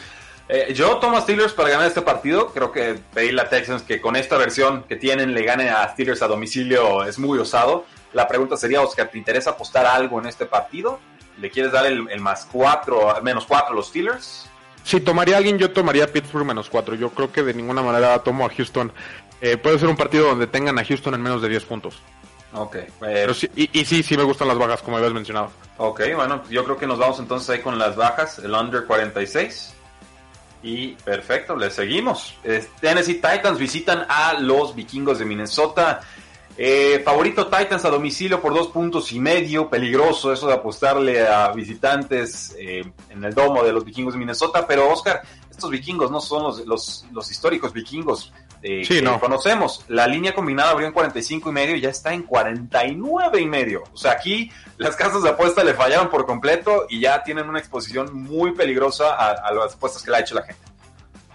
eh, yo tomo a Steelers para ganar este partido. Creo que pedirle a Texans que con esta versión que tienen le gane a Steelers a domicilio es muy osado. La pregunta sería, Oscar, ¿te interesa apostar algo en este partido? ¿Le quieres dar el, el más cuatro, menos cuatro a los Steelers? Si tomaría a alguien, yo tomaría a Pittsburgh menos 4. Yo creo que de ninguna manera tomo a Houston. Eh, puede ser un partido donde tengan a Houston en menos de 10 puntos. Ok. eh, Pero sí- y, y sí, sí me gustan las bajas, como habías mencionado. Ok, bueno, yo creo que nos vamos entonces ahí con las bajas, el under 46. Y perfecto, le seguimos. Tennessee Titans visitan a los vikingos de Minnesota. Eh, favorito Titans a domicilio por dos puntos y medio. Peligroso eso de apostarle a visitantes eh, en el domo de los vikingos de Minnesota. Pero Oscar, estos vikingos no son los, los, los históricos vikingos eh, Sí, que no. conocemos. La línea combinada abrió en 45 y medio y ya está en 49 y medio. O sea, aquí las casas de apuesta le fallaron por completo y ya tienen una exposición muy peligrosa a, a las apuestas que le ha hecho la gente.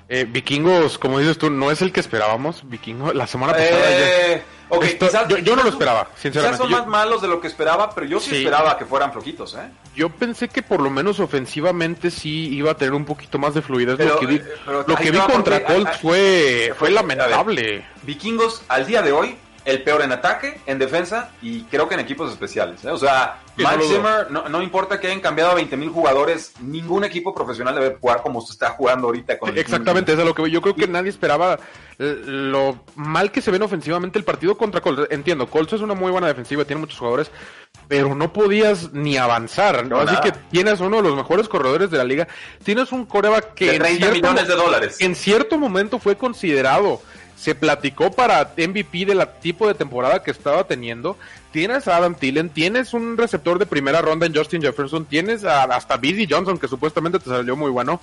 Eh, Vikingos, como dices tú, no es el que esperábamos. Vikingo, la semana pasada Eh, Ok, Esto- quizás- yo, yo no lo quizás- esperaba, Quizás sinceramente. son Yo- más malos de lo que esperaba, pero yo sí, Sí. esperaba que fueran flojitos, ¿eh? Yo pensé que por lo menos ofensivamente sí iba a tener un poquito más de fluidez. Pero, lo que vi, eh, pero lo ahí que te vi va contra porque- Colts fue, fue a ver, lamentable. Vikingos al día de hoy, el peor en ataque, en defensa y creo que en equipos especiales. ¿eh? O sea, Mike. Zimmer, no, no importa que hayan cambiado a 20 mil jugadores, ningún equipo profesional debe jugar como se está jugando ahorita. Con Exactamente, eso es lo que yo creo que nadie esperaba lo mal que se ven ofensivamente el partido contra Colts. Entiendo, Colts es una muy buena defensiva, tiene muchos jugadores, pero no podías ni avanzar. No, Así nada. que tienes uno de los mejores corredores de la liga, tienes un coreback que De en 30 cierto millones de dólares. en cierto momento fue considerado. Se platicó para MVP del tipo de temporada que estaba teniendo. Tienes a Adam Thielen, tienes un receptor de primera ronda en Justin Jefferson, tienes a- hasta Busy Johnson, que supuestamente te salió muy bueno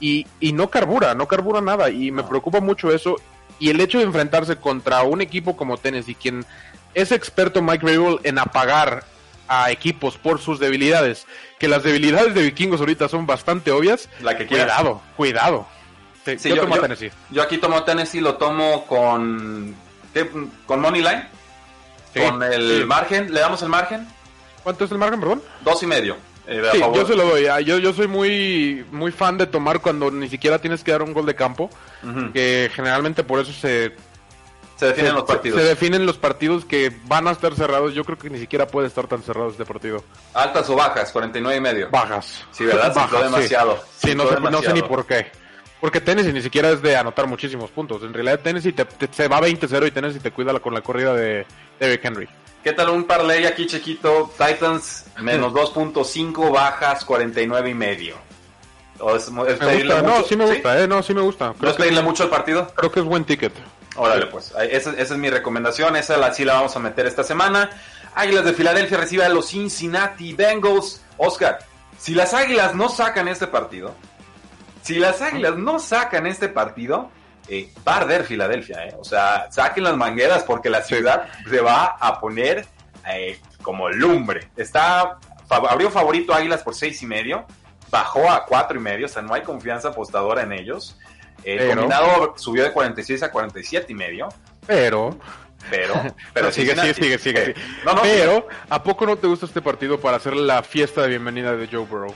y, y no carbura, no carbura nada. Y me preocupa mucho eso. Y el hecho de enfrentarse contra un equipo como Tennessee, quien es experto Mike Rabel en apagar a equipos por sus debilidades, que las debilidades de vikingos ahorita son bastante obvias. La que quieras. cuidado, cuidado. Sí, Sí, yo yo, tomo yo- Tennessee. yo aquí tomo Tennessee, lo tomo con, ¿qué? con Money Line, Sí, con el margen, ¿le damos el margen? ¿Cuánto es el margen, perdón? Dos y medio. eh, Sí, favor. yo se lo doy. ah, Yo, yo soy muy, muy fan de tomar cuando ni siquiera tienes que dar un gol de campo, que generalmente por eso se, Se definen los partidos. se definen los partidos que van a estar cerrados. Yo creo que ni siquiera puede estar tan cerrado este partido. Altas o bajas, 49 y medio. Bajas. Sí, ¿verdad? Bajas, demasiado. Sí, no, sé, no sé ni demasiado. por qué. Porque Tennessee ni siquiera es de anotar muchísimos puntos. En realidad Tennessee te, te- se va 20-0 y Tennessee te cuida la- con la corrida de Derrick Henry. ¿Qué tal un parlay aquí chiquito? Titans menos 2.5, bajas 49 y medio. ¿O es, Me no, sí me gusta, eh, no, sí me gusta. ¿No es pedirle mucho al partido? Creo que es buen ticket. Órale, pues. esa es mi recomendación. Esa la, sí la vamos a meter esta semana. Águilas de Filadelfia recibe a los Cincinnati Bengals. Oscar, si las Águilas no sacan este partido, si las Águilas no sacan este partido, eh, va a arder Filadelfia. eh. O sea, saquen las mangueras porque la ciudad se va a poner eh, como lumbre. Está abrió favorito Águilas por seis y medio, bajó a cuatro y medio. O sea, no hay confianza apostadora en ellos. El Pero- combinado subió de 46 a 47 y medio. Pero. Pero, pero sigue, sigue, sigue, sigue, eh, sigue. No, no, Pero, ¿a poco no te gusta este partido para hacer la fiesta de bienvenida de Joe Burrow?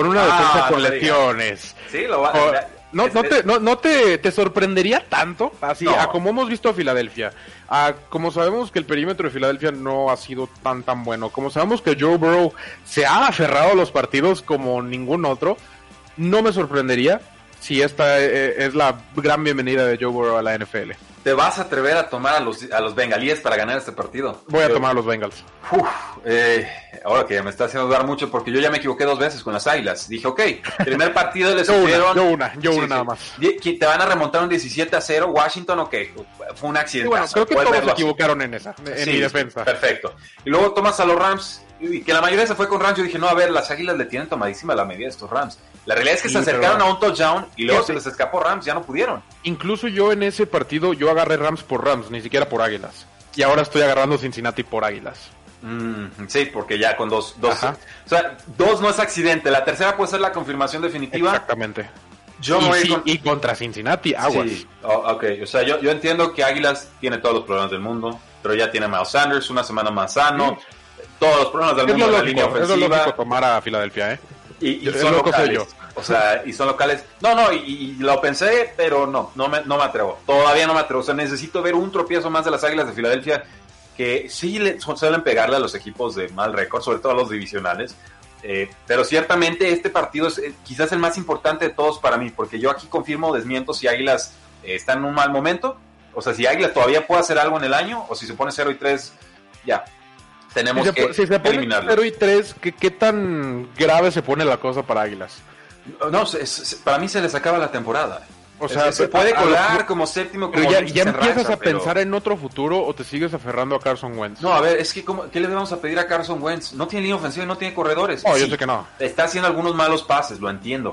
Con una Ah, defensa no con digas. lesiones. Sí, lo va la- no, no, te, no, no te, te sorprendería tanto, así, No. a como hemos visto a Filadelfia. A como sabemos que el perímetro de Filadelfia no ha sido tan tan bueno. Como sabemos que Joe Burrow se ha aferrado a los partidos como ningún otro. No me sorprendería si esta eh, es la gran bienvenida de Joe Burrow a la NFL. ¿Te vas a atrever a tomar a los, a los bengalíes para ganar este partido? Voy a Yo- tomar a los Bengals. Uf, eh, ahora que me está haciendo dudar mucho porque yo ya me equivoqué dos veces con las águilas. Dije, ok, primer partido les Yo una, hicieron. yo una, yo una nada más. ¿Te van a remontar un 17 a 0? ¿Washington o qué? Fue un Sí, accidente. bueno, creo que todos se equivocaron en esa, en Sí, mi defensa. Perfecto. Y luego tomas a los Rams, y que la mayoría se fue con Rams. Yo dije, no, a ver, las águilas le tienen tomadísima la medida de estos Rams. La realidad es que Sí, se acercaron pero- a un touchdown y luego se les escapó Rams, ya no pudieron. Incluso yo en ese partido, yo agarré Rams por Rams, ni siquiera por Águilas. Y ahora estoy agarrando Cincinnati por Águilas. Mm, sí, porque ya con dos, dos, Ajá. o sea, dos no es accidente. La tercera puede ser la confirmación definitiva. Exactamente. Yo y, sí, con- y contra Cincinnati, aguas. Sí, oh, ok, o sea, yo, yo entiendo que Águilas tiene todos los problemas del mundo, pero ya tiene a Miles Sanders, una semana más sano, todos los problemas del Es mundo lo en la línea lógico, es lo ofensiva. lógico tomar a Filadelfia, ¿eh? Y, son locales. O sea, y son locales. No, no, y, y lo pensé, pero no, no me, no me atrevo. Todavía no me atrevo. O sea, necesito ver un tropiezo más de las Águilas de Filadelfia que sí le, su- suelen pegarle a los equipos de mal récord, sobre todo a los divisionales. Eh, pero ciertamente este partido es eh, quizás el más importante de todos para mí, porque yo aquí confirmo, desmiento si Águilas eh, está en un mal momento. O sea, si Águilas todavía puede hacer algo en el año, o si se pone 0 y 3, ya. Tenemos Si se, que po- si se pone eliminarlo. 0 y 3, ¿qué, ¿qué tan grave se pone la cosa para Águilas? No, se- se- para mí se les acaba la temporada. O sea, se puede colar como séptimo, Pero como ya, Vince ya se empiezas a pero- pensar en otro futuro o te sigues aferrando a Carson Wentz. No, a ver, es que ¿cómo- ¿qué le vamos a pedir a Carson Wentz? No tiene línea ofensiva y no tiene corredores. No, yo sé que no. Está haciendo algunos malos pases, lo entiendo.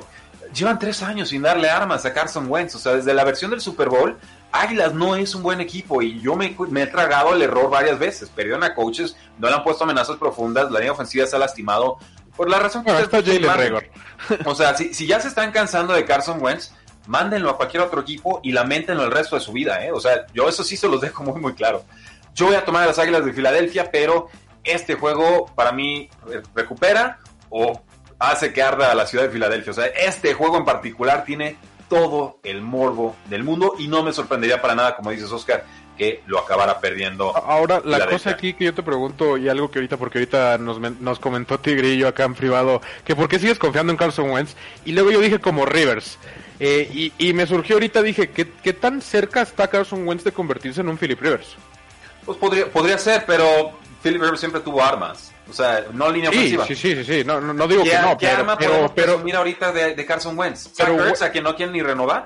Llevan tres años sin darle armas a Carson Wentz. O sea, desde la versión del Super Bowl, Águilas no es un buen equipo y yo me, me he tragado el error varias veces. Perdieron a coaches, no le han puesto amenazas profundas, la línea ofensiva se ha lastimado. Por la razón que ustedes está Jalen. O sea, si, si ya se están cansando de Carson Wentz, mándenlo a cualquier otro equipo y lamentenlo el resto de su vida, ¿eh? O sea, yo eso sí se los dejo muy, muy claro. Yo voy a tomar a las Águilas de Filadelfia, pero este juego para mí eh, recupera o hace que arda a la ciudad de Filadelfia. O sea, este juego en particular tiene todo el morbo del mundo y no me sorprendería para nada, como dices Oscar, que lo acabara perdiendo. Ahora, la cosa aquí que yo te pregunto, y algo que ahorita, porque ahorita nos, nos comentó Tigrillo acá en privado, que por qué sigues confiando en Carson Wentz, y luego yo dije como Rivers. Eh, y, y me surgió ahorita, dije, ¿qué, ¿qué tan cerca está Carson Wentz de convertirse en un Philip Rivers? Pues podría, podría ser, pero Philip Rivers siempre tuvo armas. O sea, no línea Sí, ofensiva. sí, sí, sí, sí, no, no, digo ¿Qué, que no, pero, pero, pero, presumir ahorita de, de Carson Wentz? Zach Pero Ertz, a quien no quieren ni renovar.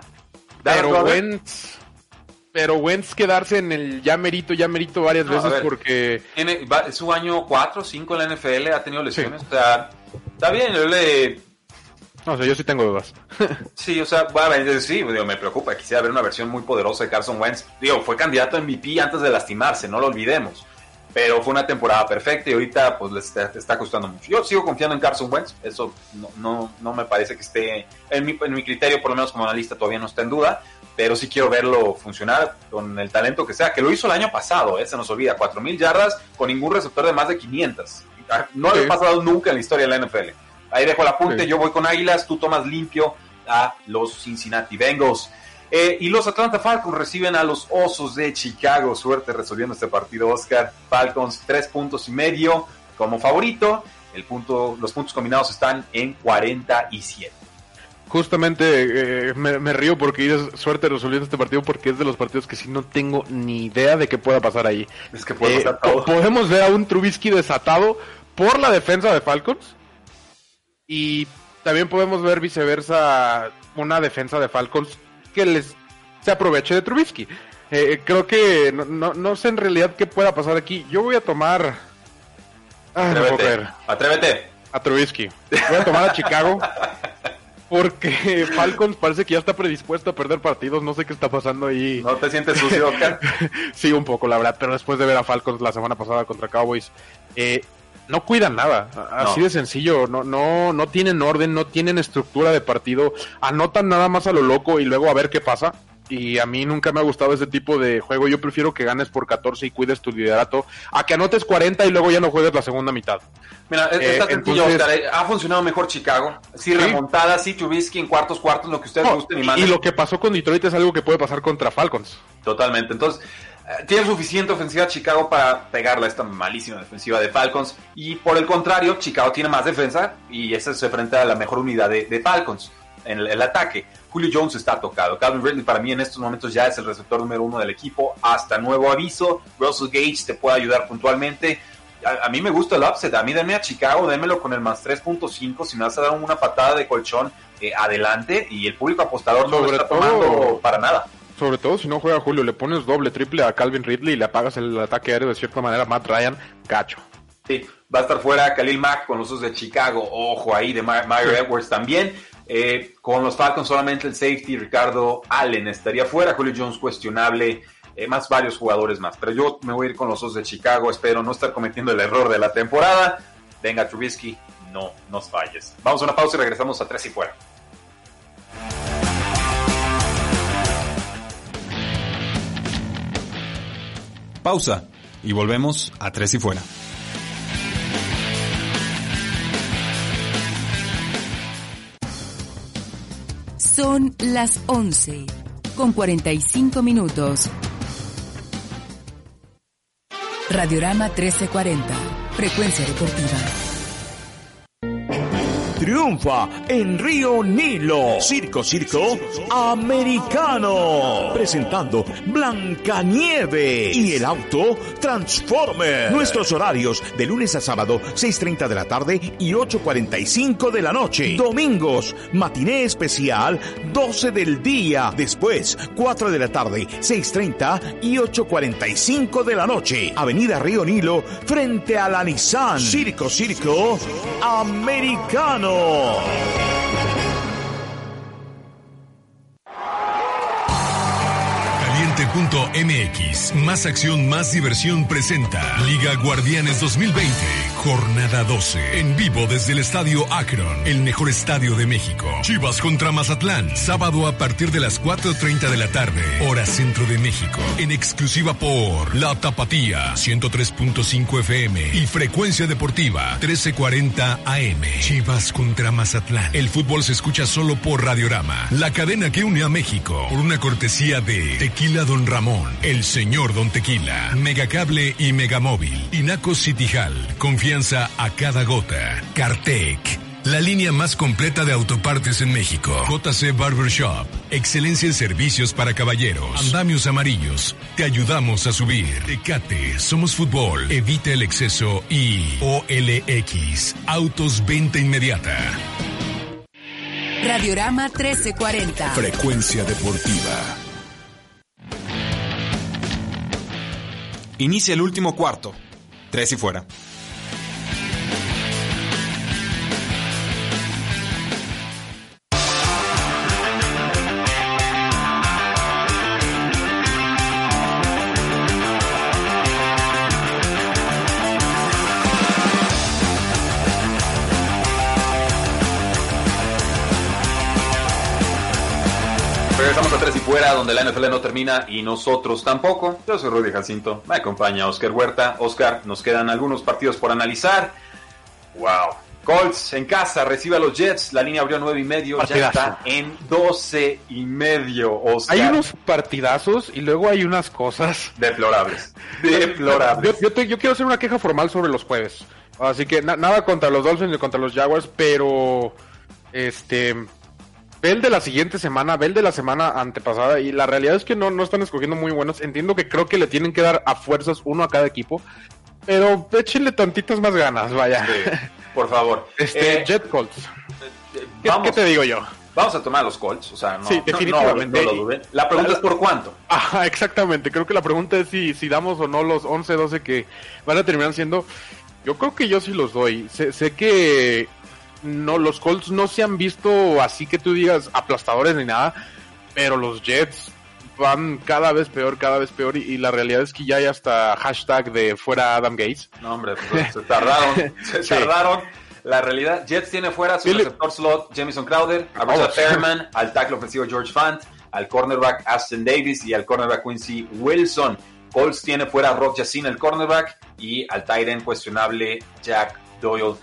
Pero Goddard. Wentz, pero Wentz quedarse en el ya merito, ya merito varias No, veces ver. porque... Tiene, va- es su año 4 5 en la NFL, ha tenido lesiones. O sea, está bien, yo le. No, o sea, yo sí tengo dudas. Sí, o sea, bueno, sí, digo, me preocupa. Quisiera ver una versión muy poderosa de Carson Wentz. Digo, fue candidato a MVP antes de lastimarse, no lo olvidemos. Pero fue una temporada perfecta y ahorita pues le está, está costando mucho. Yo sigo confiando en Carson Wentz, eso no, no, no me parece que esté, en mi, en mi criterio, por lo menos como analista, todavía no está en duda, pero sí quiero verlo funcionar con el talento que sea, que lo hizo el año pasado, eh, se nos olvida, 4.000 yardas con ningún receptor de más de 500. No Sí. le ha pasado nunca en la historia de la NFL. Ahí dejo el apunte, Sí. yo voy con Águilas, tú tomas limpio a los Cincinnati Bengals. Eh, y los Atlanta Falcons reciben a los Osos de Chicago. Suerte resolviendo este partido, Oscar. Falcons, tres puntos y medio como favorito. El punto, los puntos combinados están en 47. Justamente eh, me, me río porque dices suerte resolviendo este partido porque es de los partidos que sí no tengo ni idea de qué pueda pasar ahí. Es que puede Eh, pasar po- todo. podemos ver a un Trubisky desatado por la defensa de Falcons y también podemos ver viceversa una defensa de Falcons que les se aproveche de Trubisky. Eh, creo que no, no, no sé en realidad qué pueda pasar aquí. Yo voy a tomar Ah, Atrévete. creer. Atrévete. a Trubisky. Voy a tomar a Chicago porque Falcons parece que ya está predispuesto a perder partidos. No sé qué está pasando ahí. ¿No te sientes sucio, Oscar? sí, un poco, la verdad. Pero después de ver a Falcons la semana pasada contra Cowboys, eh, no cuidan nada. Así No. de sencillo. No, no, no tienen orden, no tienen estructura de partido. Anotan nada más a lo loco y luego a ver qué pasa. Y a mí nunca me ha gustado ese tipo de juego. Yo prefiero que ganes por 14 y cuides tu liderato a que anotes 40 y luego ya no juegues la segunda mitad. Mira, es- Eh, está sencillo, entonces- eh, Ha funcionado mejor Chicago. Sí, remontada, sí, Trubisky en cuartos, cuartos, lo que ustedes No, gusten y manden. y lo que pasó con Detroit es algo que puede pasar contra Falcons. Totalmente. Entonces, tiene suficiente ofensiva Chicago para pegarle a esta malísima defensiva de Falcons. Y por el contrario, Chicago tiene más defensa y esa se enfrenta a la mejor unidad de, de Falcons en el, el ataque. Julio Jones está tocado. Calvin Ridley para mí en estos momentos ya es el receptor número uno del equipo. Hasta nuevo aviso. Russell Gage te puede ayudar puntualmente. A, a mí me gusta el upset. A mí denme a Chicago, démelo con el más 3.5. Si me vas a dar una patada de colchón, eh, adelante. Y el público apostador no lo está tomando para nada. Sobre todo si no juega Julio, le pones doble, triple a Calvin Ridley y le apagas el ataque aéreo de cierta manera a Matt Ryan, gacho. Sí, va a estar fuera Khalil Mack con los Osos de Chicago. Ojo ahí de Ma- Mario Edwards también. Eh, con los Falcons solamente el safety Ricardo Allen estaría fuera. Julio Jones cuestionable. eh, más varios jugadores más. Pero yo me voy a ir con los Osos de Chicago. Espero no estar cometiendo el error de la temporada. Venga, Trubisky, no nos falles. Vamos a una pausa y regresamos a tres y fuera. Pausa y volvemos a Tres y Fuera. Son las 11 con 45 minutos. Radiorama 1340, frecuencia deportiva. Triunfa en Río Nilo. Circo, circo americano. Presentando Blancanieve y el auto Transformer. Nuestros horarios de lunes a sábado, 6.30 de la tarde y 8.45 de la noche. Domingos, matiné especial, 12 del día. Después, 4 de la tarde, 6.30 y 8.45 de la noche. Avenida Río Nilo, frente a la Nissan. Circo, circo americano. Caliente.mx, más acción, más diversión presenta Liga Guardianes 2020, jornada 12. En vivo desde el Estadio Akron, el mejor estadio de México. Chivas contra Mazatlán, sábado a partir de las 4.30 de la tarde, hora centro de México. En exclusiva por La Tapatía, 103.5 FM y Frecuencia Deportiva, 1340 AM. Chivas contra Mazatlán. El fútbol se escucha solo por Radiorama, la cadena que une a México, por una cortesía de Tequila Don Ramón, El Señor Don Tequila, Megacable y Megamóvil, Inaco Citijal, confianza a cada gota, Cartec. La línea más completa de autopartes en México. JC Barbershop. Excelencia en servicios para caballeros. Andamios amarillos. Te ayudamos a subir. Tecate. Somos fútbol. Evita el exceso y OLX. Autos venta inmediata. Radiorama 1340. Frecuencia deportiva. Inicia el último cuarto. Tres y fuera. Donde la NFL no termina y nosotros tampoco. Yo soy Rudy Jacinto, me acompaña Oscar Huerta. Oscar, nos quedan algunos partidos por analizar. Wow. Colts en casa, recibe a los Jets, la línea abrió nueve y medio, ya está en 12 y medio, Oscar. Hay unos partidazos y luego hay unas cosas deplorables. Deplorables. Yo, yo te- yo quiero hacer una queja formal sobre los jueves. Así que na- nada contra los Dolphins ni contra los Jaguars, pero este ve el de la siguiente semana, ve el de la semana antepasada y la realidad es que no, no están escogiendo muy buenos. Entiendo que creo que le tienen que dar a fuerzas uno a cada equipo, pero échenle tantitas más ganas, vaya. Por favor. Este, Eh, Jet Colts. ¿Qué, vamos. qué te digo yo? Vamos a tomar los Colts, o sea, no, Sí, definitivamente. no- no lo duden. La pregunta es por cuánto. Ajá, exactamente. Creo que la pregunta es si, si damos o no los 11, 12 que van a terminar siendo. Yo creo que yo sí los doy. Sé, sé que no los Colts no se han visto así que tú digas aplastadores ni nada, pero los Jets van cada vez peor, cada vez peor y, y la realidad es que ya hay hasta hashtag de fuera Adam Gates. No, hombre, pues, se tardaron, se Sí. tardaron. La realidad, Jets tiene fuera su Philip- receptor slot Jamison Crowder, a Richard Oh. Perriman, al tackle ofensivo George Fant, al cornerback Aston Davis y al cornerback Quincy Wilson. Colts tiene fuera a Rock Yacine, el cornerback, y al tight end cuestionable Jack Doyle.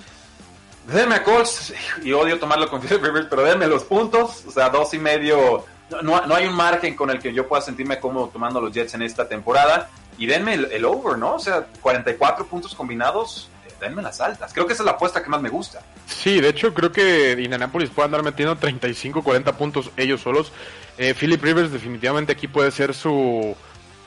Denme a Colts, y odio tomarlo con Philip Rivers, pero denme los puntos, o sea, dos y medio. No, no- hay un margen con el que yo pueda sentirme cómodo tomando los Jets en esta temporada. Y denme el, over, ¿no? O sea, 44 puntos combinados, eh, denme las altas. Creo que esa es la apuesta que más me gusta. Sí, de hecho creo que Indianapolis puede andar metiendo 35, 40 puntos ellos solos. Eh, Philip Rivers definitivamente aquí puede ser su,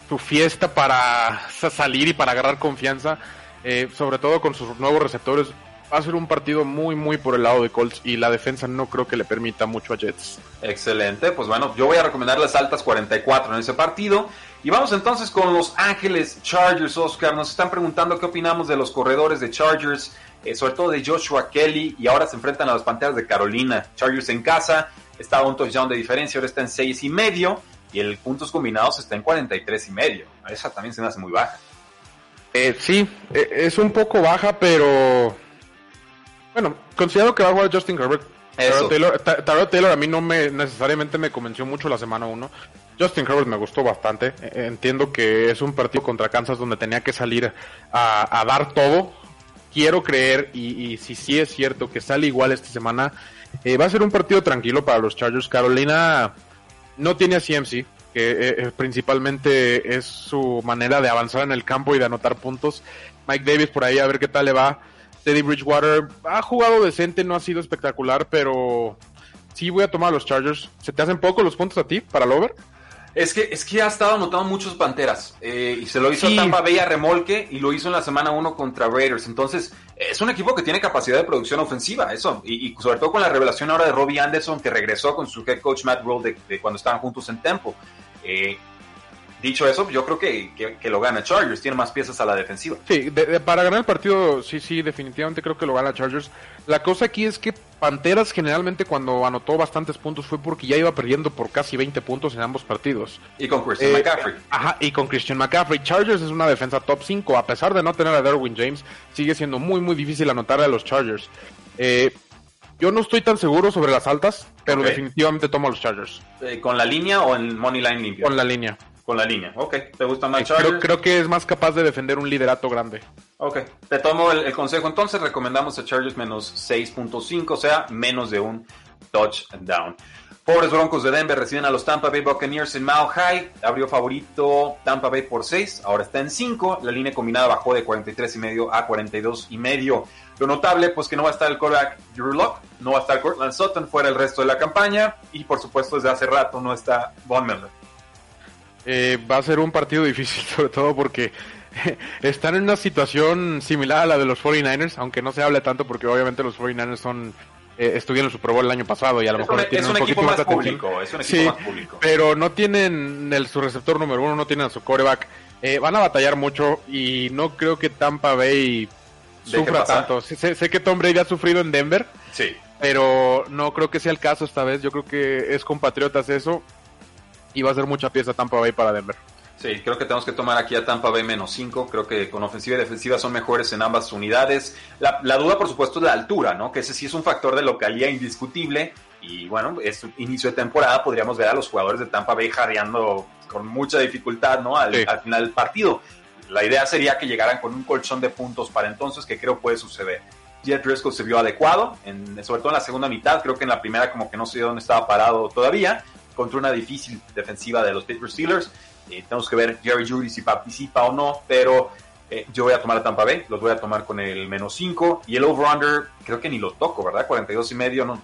su fiesta para sa- salir y para agarrar confianza, eh, sobre todo con sus nuevos receptores. Va a ser un partido muy, muy por el lado de Colts y la defensa no creo que le permita mucho a Jets. Excelente, pues bueno, yo voy a recomendar las altas 44 en ese partido. Y vamos entonces con Los Ángeles Chargers, Oscar. Nos están preguntando qué opinamos de los corredores de Chargers, eh, sobre todo de Joshua Kelly, y ahora se enfrentan a las Panteras de Carolina. Chargers en casa, estaba un touchdown de diferencia, ahora está en 6 y medio, y el puntos combinados está en 43 y medio. Esa también se me hace muy baja. Eh, sí, eh, es un poco baja, pero bueno, considero que va a jugar Justin Herbert. Eso. Taylor, a mí no me necesariamente me convenció mucho la semana 1. Justin Herbert me gustó bastante. Eh, Entiendo que es un partido contra Kansas donde tenía que salir a, a dar todo. Quiero creer, y, y si sí es cierto que sale igual esta semana, eh, va a ser un partido tranquilo para los Chargers. Carolina no tiene a CMC, que eh, eh, principalmente es su manera de avanzar en el campo y de anotar puntos. Mike Davis por ahí a ver qué tal le va. Teddy Bridgewater ha jugado decente, no ha sido espectacular, pero sí voy a tomar a los Chargers. ¿Se te hacen poco los puntos a ti para el over? Es que, es que ha estado anotando muchos Panteras eh, y se lo hizo Sí. a Tampa Bay a remolque y lo hizo en la semana 1 contra Raiders. Entonces, es un equipo que tiene capacidad de producción ofensiva, eso. Y, y sobre todo con la revelación ahora de Robbie Anderson, que regresó con su head coach Matt Rule de, de cuando estaban juntos en Tempo. Eh, dicho eso, yo creo que, que- que lo gana Chargers, tiene más piezas a la defensiva. Sí, de- de- para ganar el partido, sí, sí, definitivamente creo que lo gana Chargers. La cosa aquí es que Panteras generalmente cuando anotó bastantes puntos fue porque ya iba perdiendo por casi 20 puntos en ambos partidos. Y con Christian Eh, McCaffrey. Ajá, y con Christian McCaffrey. Chargers es una defensa top 5. A pesar de no tener a Derwin James, sigue siendo muy, muy difícil anotarle a los Chargers. Eh, yo no estoy tan seguro sobre las altas, pero definitivamente tomo a los Chargers. Eh, ¿Con la línea o en money line limpio? Con la línea. Con la línea, ok. ¿Te gustan más Chargers? creo que es más capaz de defender un liderato grande. Ok, te tomo el, el consejo entonces, recomendamos a Chargers menos 6.5, o sea, menos de un touchdown. Pobres Broncos de Denver reciben a los Tampa Bay Buccaneers en Mile High, abrió favorito Tampa Bay por 6, ahora está en 5, la línea combinada bajó de 43 y medio a 42 y medio. Lo notable, pues que no va a estar el quarterback Drew Lock, no va a estar Cortland Sutton fuera el resto de la campaña y por supuesto desde hace rato no está Von Miller. Eh, va a ser un partido difícil, sobre todo porque están en una situación similar a la de los 49ers, aunque no se hable tanto porque obviamente los 49ers son eh, estuvieron en el Super Bowl el año pasado y a lo Es mejor un- tienen un poquito más atención. público, es un equipo Sí, más público. pero no tienen el, su receptor número uno, no tienen a su coreback. Eh, van a batallar mucho y no creo que Tampa Bay sufra tanto. Sé, sé- sé que Tom Brady ha sufrido en Denver, Sí. pero no creo que sea el caso esta vez. Yo creo que es compatriotas eso y va a ser mucha pieza Tampa Bay para Denver. Sí, creo que tenemos que tomar aquí a Tampa Bay menos 5. Creo que con ofensiva y defensiva son mejores en ambas unidades. La, la duda, por supuesto, es la altura, ¿no? Que ese sí es un factor de localía indiscutible. Y bueno, es inicio de temporada. Podríamos ver a los jugadores de Tampa Bay jadeando con mucha dificultad, ¿no? Al, Sí. al final del partido. La idea sería que llegaran con un colchón de puntos para entonces, que creo puede suceder. Jet Driscoll se vio adecuado, en, sobre todo en la segunda mitad. Creo que en la primera, como que no sé dónde estaba parado todavía. Contra una difícil defensiva de los Pittsburgh Steelers. Eh, tenemos que ver Jerry Judy si participa o no, pero eh, yo voy a tomar a Tampa Bay, los voy a tomar con el menos 5 y el over-under creo que ni lo toco, ¿verdad? 42 y medio, no,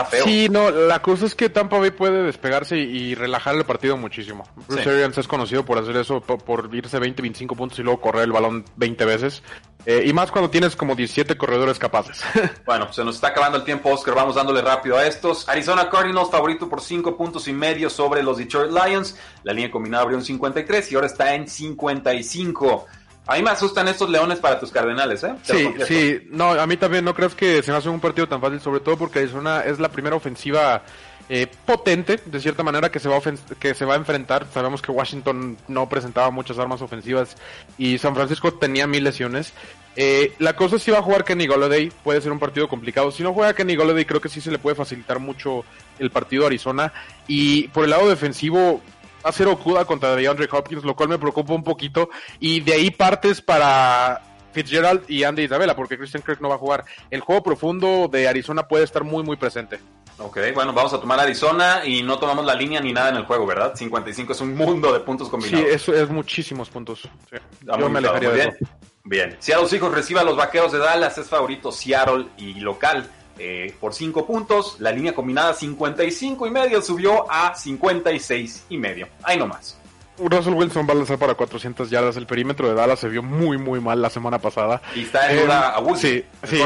está feo. Sí, no, la cosa es que Tampa Bay puede despegarse y, y relajar el partido muchísimo. Bruce Sí. Arians es conocido por hacer eso, po- por, irse 20, 25 puntos y luego correr el balón 20 veces. Eh, y más cuando tienes como 17 corredores capaces. Bueno, se nos está acabando el tiempo, Oscar. Vamos dándole rápido a estos. Arizona Cardinals favorito por 5 puntos y medio sobre los Detroit Lions. La línea combinada abrió en 53 y ahora está en 55. A mí me asustan estos leones para tus cardenales, ¿eh? Te Sí, sí, no, a mí también no creo que se me hace un partido tan fácil, sobre todo porque Arizona es la primera ofensiva eh, potente, de cierta manera, que se, va que se va a enfrentar. Sabemos que Washington no presentaba muchas armas ofensivas y San Francisco tenía mil lesiones. Eh, la cosa es si va a jugar Kenny Golladay, puede ser un partido complicado. Si no juega Kenny Golladay, creo que sí se le puede facilitar mucho el partido a Arizona. Y por el lado defensivo, va a ser Okuda contra DeAndre Hopkins, lo cual me preocupa un poquito. Y de ahí partes para Fitzgerald y Andy Isabella, porque Christian Kirk no va a jugar. El juego profundo de Arizona puede estar muy, muy presente. Ok, bueno, vamos a tomar Arizona y no tomamos la línea ni nada en el juego, ¿verdad? 55 es un mundo de puntos Sí, combinados. eso es muchísimos puntos. Sí. Está Yo me alejaría de bien. eso. Bien. Seattle Seahawks recibe a los vaqueros de Dallas, es favorito Seattle y local eh, por 5 puntos. La línea combinada 55 y medio subió a 56 y medio. Ahí nomás. Russell Wilson va a lanzar para 400 yardas. El perímetro de Dallas se vio muy, muy mal la semana pasada. Y está en duda a Wilson, Sí, sí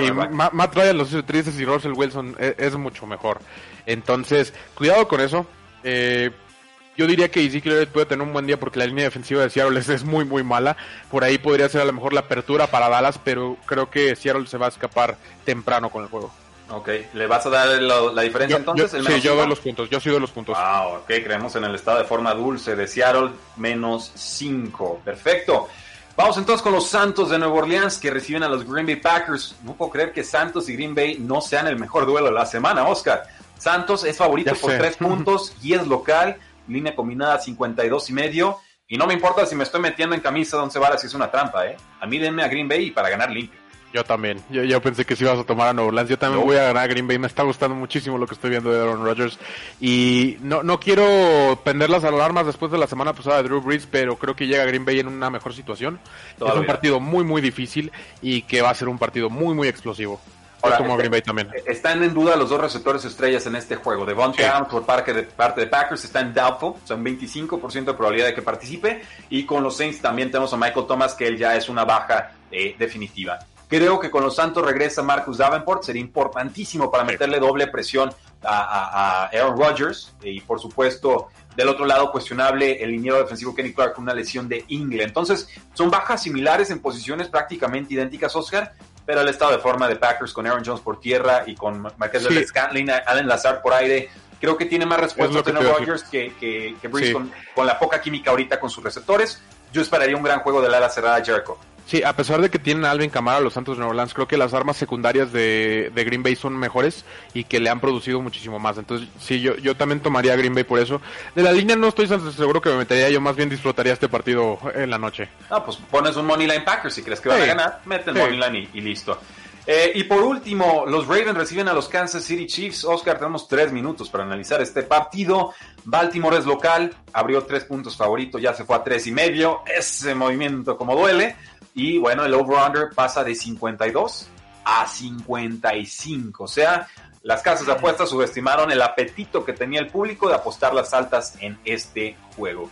Matt Ryan los hizo tristes y Russell Wilson es, es mucho mejor. Entonces, cuidado con eso. Eh, yo diría que Ezekiel Elliott puede tener un buen día porque la línea defensiva de Seattle es muy, muy mala. Por ahí podría ser a lo mejor la apertura para Dallas, pero creo que Seattle se va a escapar temprano con el juego. Ok, ¿le vas a dar lo- la diferencia Yo- entonces? yo- ¿El sí, yo doy los puntos. Yo sí doy los puntos. Wow, ok, creemos en el estado de forma dulce de Seattle, menos 5. Perfecto. Vamos entonces con los Santos de Nueva Orleans que reciben a los Green Bay Packers. No puedo creer que Santos y Green Bay no sean el mejor duelo de la semana, Oscar. Santos es favorito Ya por sé. 3 puntos y es local, línea combinada 52 y medio. Y no me importa si me estoy metiendo en camisa de once varas si es una trampa, ¿eh? A mí denme a Green Bay y para ganar limpio. Yo también. Yo, yo pensé que sí ibas a tomar a Orleans. Yo también No. voy a ganar a Green Bay. Me está gustando muchísimo lo que estoy viendo de Aaron Rodgers. Y no, no quiero prender las alarmas después de la semana pasada de Drew Brees, pero creo que llega Green Bay en una mejor situación. es un partido muy, muy difícil y que va a ser un partido muy, muy explosivo. Ahora, tomo a Green Bay también. Están en duda los dos receptores estrellas en este juego. Devontae Sí. Adams por parte de, parte de Packers está en doubtful, son 25% de probabilidad de que participe. Y con los Saints también tenemos a Michael Thomas, que él ya es una baja eh, definitiva. Creo que con los Santos regresa Marcus Davenport, sería importantísimo para meterle doble presión a, a- a Aaron Rodgers. Y por supuesto, del otro lado, cuestionable el liniero defensivo Kenny Clark con una lesión de ingle. Entonces, son bajas similares en posiciones prácticamente idénticas, Oscar pero el estado de forma de Packers con Aaron Jones por tierra y con Marquez Sí. de Scantlin, Allen Lazard por aire, creo que tiene más Es respuestas lo que de te iba a Rodgers que, que, que Sí. con, con la poca química ahorita con sus receptores. Yo esperaría un gran juego del ala cerrada Jericho. Sí, a pesar de que tienen a Alvin Kamara los Santos de Nueva Orleans, creo que las armas secundarias de, de Green Bay son mejores y que le han producido muchísimo más. Entonces, sí, yo, yo también tomaría a Green Bay por eso. De la línea no estoy tan seguro que me metería, yo más bien disfrutaría este partido en la noche. No, pues pones un money line Packers si crees que van Sí. a ganar, mete el Sí. money line y, y listo. Eh, y por último, los Ravens reciben a los Kansas City Chiefs. Oscar, tenemos tres minutos para analizar este partido. Baltimore es local, abrió tres puntos favorito, ya se fue a tres y medio. Ese movimiento como duele. Y bueno, el over-under pasa de 52 a 55. O sea, las casas de apuestas subestimaron el apetito que tenía el público de apostar las altas en este juego.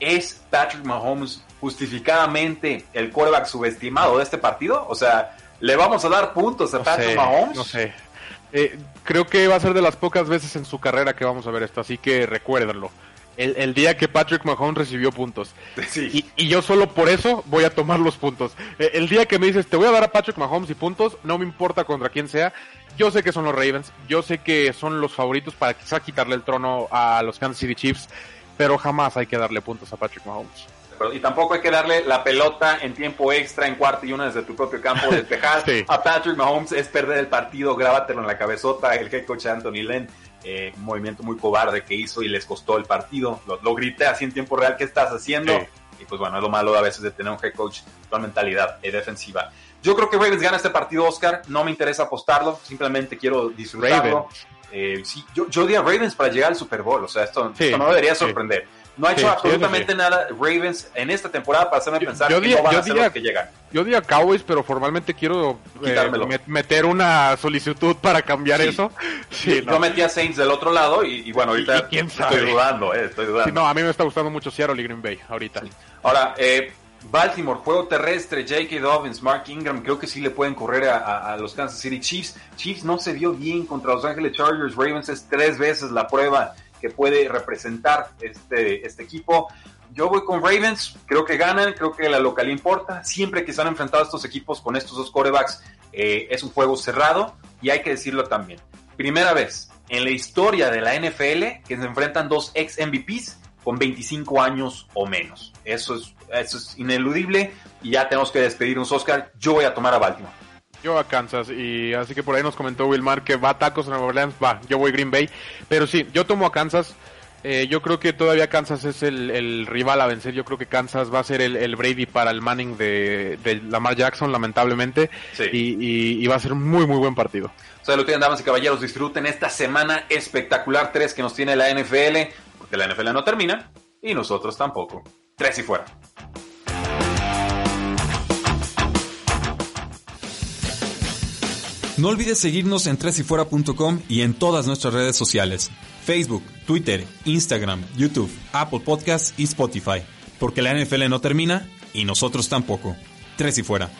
¿Es Patrick Mahomes justificadamente el quarterback subestimado de este partido? O sea, ¿le vamos a dar puntos a No Patrick sé, Mahomes? no sé. Eh, creo que va a ser de las pocas veces en su carrera que vamos a ver esto, así que recuérdenlo. El, el día que Patrick Mahomes recibió puntos. Y, y yo solo por eso voy a tomar los puntos. Eh, el día que me dices, te voy a dar a Patrick Mahomes y puntos, no me importa contra quién sea. Yo sé que son los Ravens, yo sé que son los favoritos para quizá quitarle el trono a los Kansas City Chiefs, pero jamás hay que darle puntos a Patrick Mahomes. Y tampoco hay que darle la pelota en tiempo extra, en cuarto y una desde tu propio campo, despejar Sí. a Patrick Mahomes es perder el partido, grábatelo en la cabezota. El head coach Anthony Lynn, eh, un movimiento muy cobarde que hizo y les costó el partido. Lo, lo grité así en tiempo real, ¿qué estás haciendo? Sí. Y pues bueno, es lo malo a veces de tener un head coach con mentalidad eh, defensiva. Yo creo que Ravens gana este partido, Oscar. No me interesa apostarlo, simplemente quiero disfrutarlo. Eh, sí, yo, yo di a Ravens para llegar al Super Bowl, o sea, esto, Sí, esto no debería sí. No ha hecho sí, absolutamente nada Ravens en esta temporada para hacerme pensar yo que no van yo a ser los que llegan. Yo diría Cowboys, pero formalmente quiero eh, meter una solicitud para cambiar eso. Sí, yo no. metí a Saints del otro lado y, y bueno, ahorita Y- quién estoy sabe. dudando, eh, estoy dudando. No, a mí me está gustando mucho Seattle y Green Bay ahorita. Ahora, eh, Baltimore, juego terrestre, J.K. Dobbins, Mark Ingram, creo que sí le pueden correr a, a- a los Kansas City Chiefs. Chiefs no se vio bien contra Los Ángeles Chargers, Ravens es tres veces la prueba que puede representar este, este equipo. Yo voy con Ravens, creo que ganan, creo que la local importa. Siempre que se han enfrentado estos equipos con estos dos corebacks, eh, es un juego cerrado y hay que decirlo también. Primera vez en la historia de la NFL que se enfrentan dos ex MVPs con 25 años o menos. Eso es, eso es ineludible y ya tenemos que despedirnos, Oscar. Yo voy a tomar a Baltimore. Yo a Kansas y así que por ahí nos comentó Wilmar que va a tacos en Nueva Orleans, va, yo voy Green Bay, pero sí, yo tomo a Kansas. Eh, yo creo que todavía Kansas es el, el rival a vencer. Yo creo que Kansas va a ser el, el Brady para el Manning de, de Lamar Jackson, lamentablemente. Y, y- y va a ser un muy, muy buen partido. O sea, lo que damas y caballeros, disfruten esta semana espectacular 3 que nos tiene la NFL, porque la NFL no termina y nosotros tampoco. Tres y fuera. No olvides seguirnos en tresyfuera.com y en todas nuestras redes sociales, Facebook, Twitter, Instagram, YouTube, Apple Podcasts y Spotify, porque la NFL no termina y nosotros tampoco. Tres y fuera.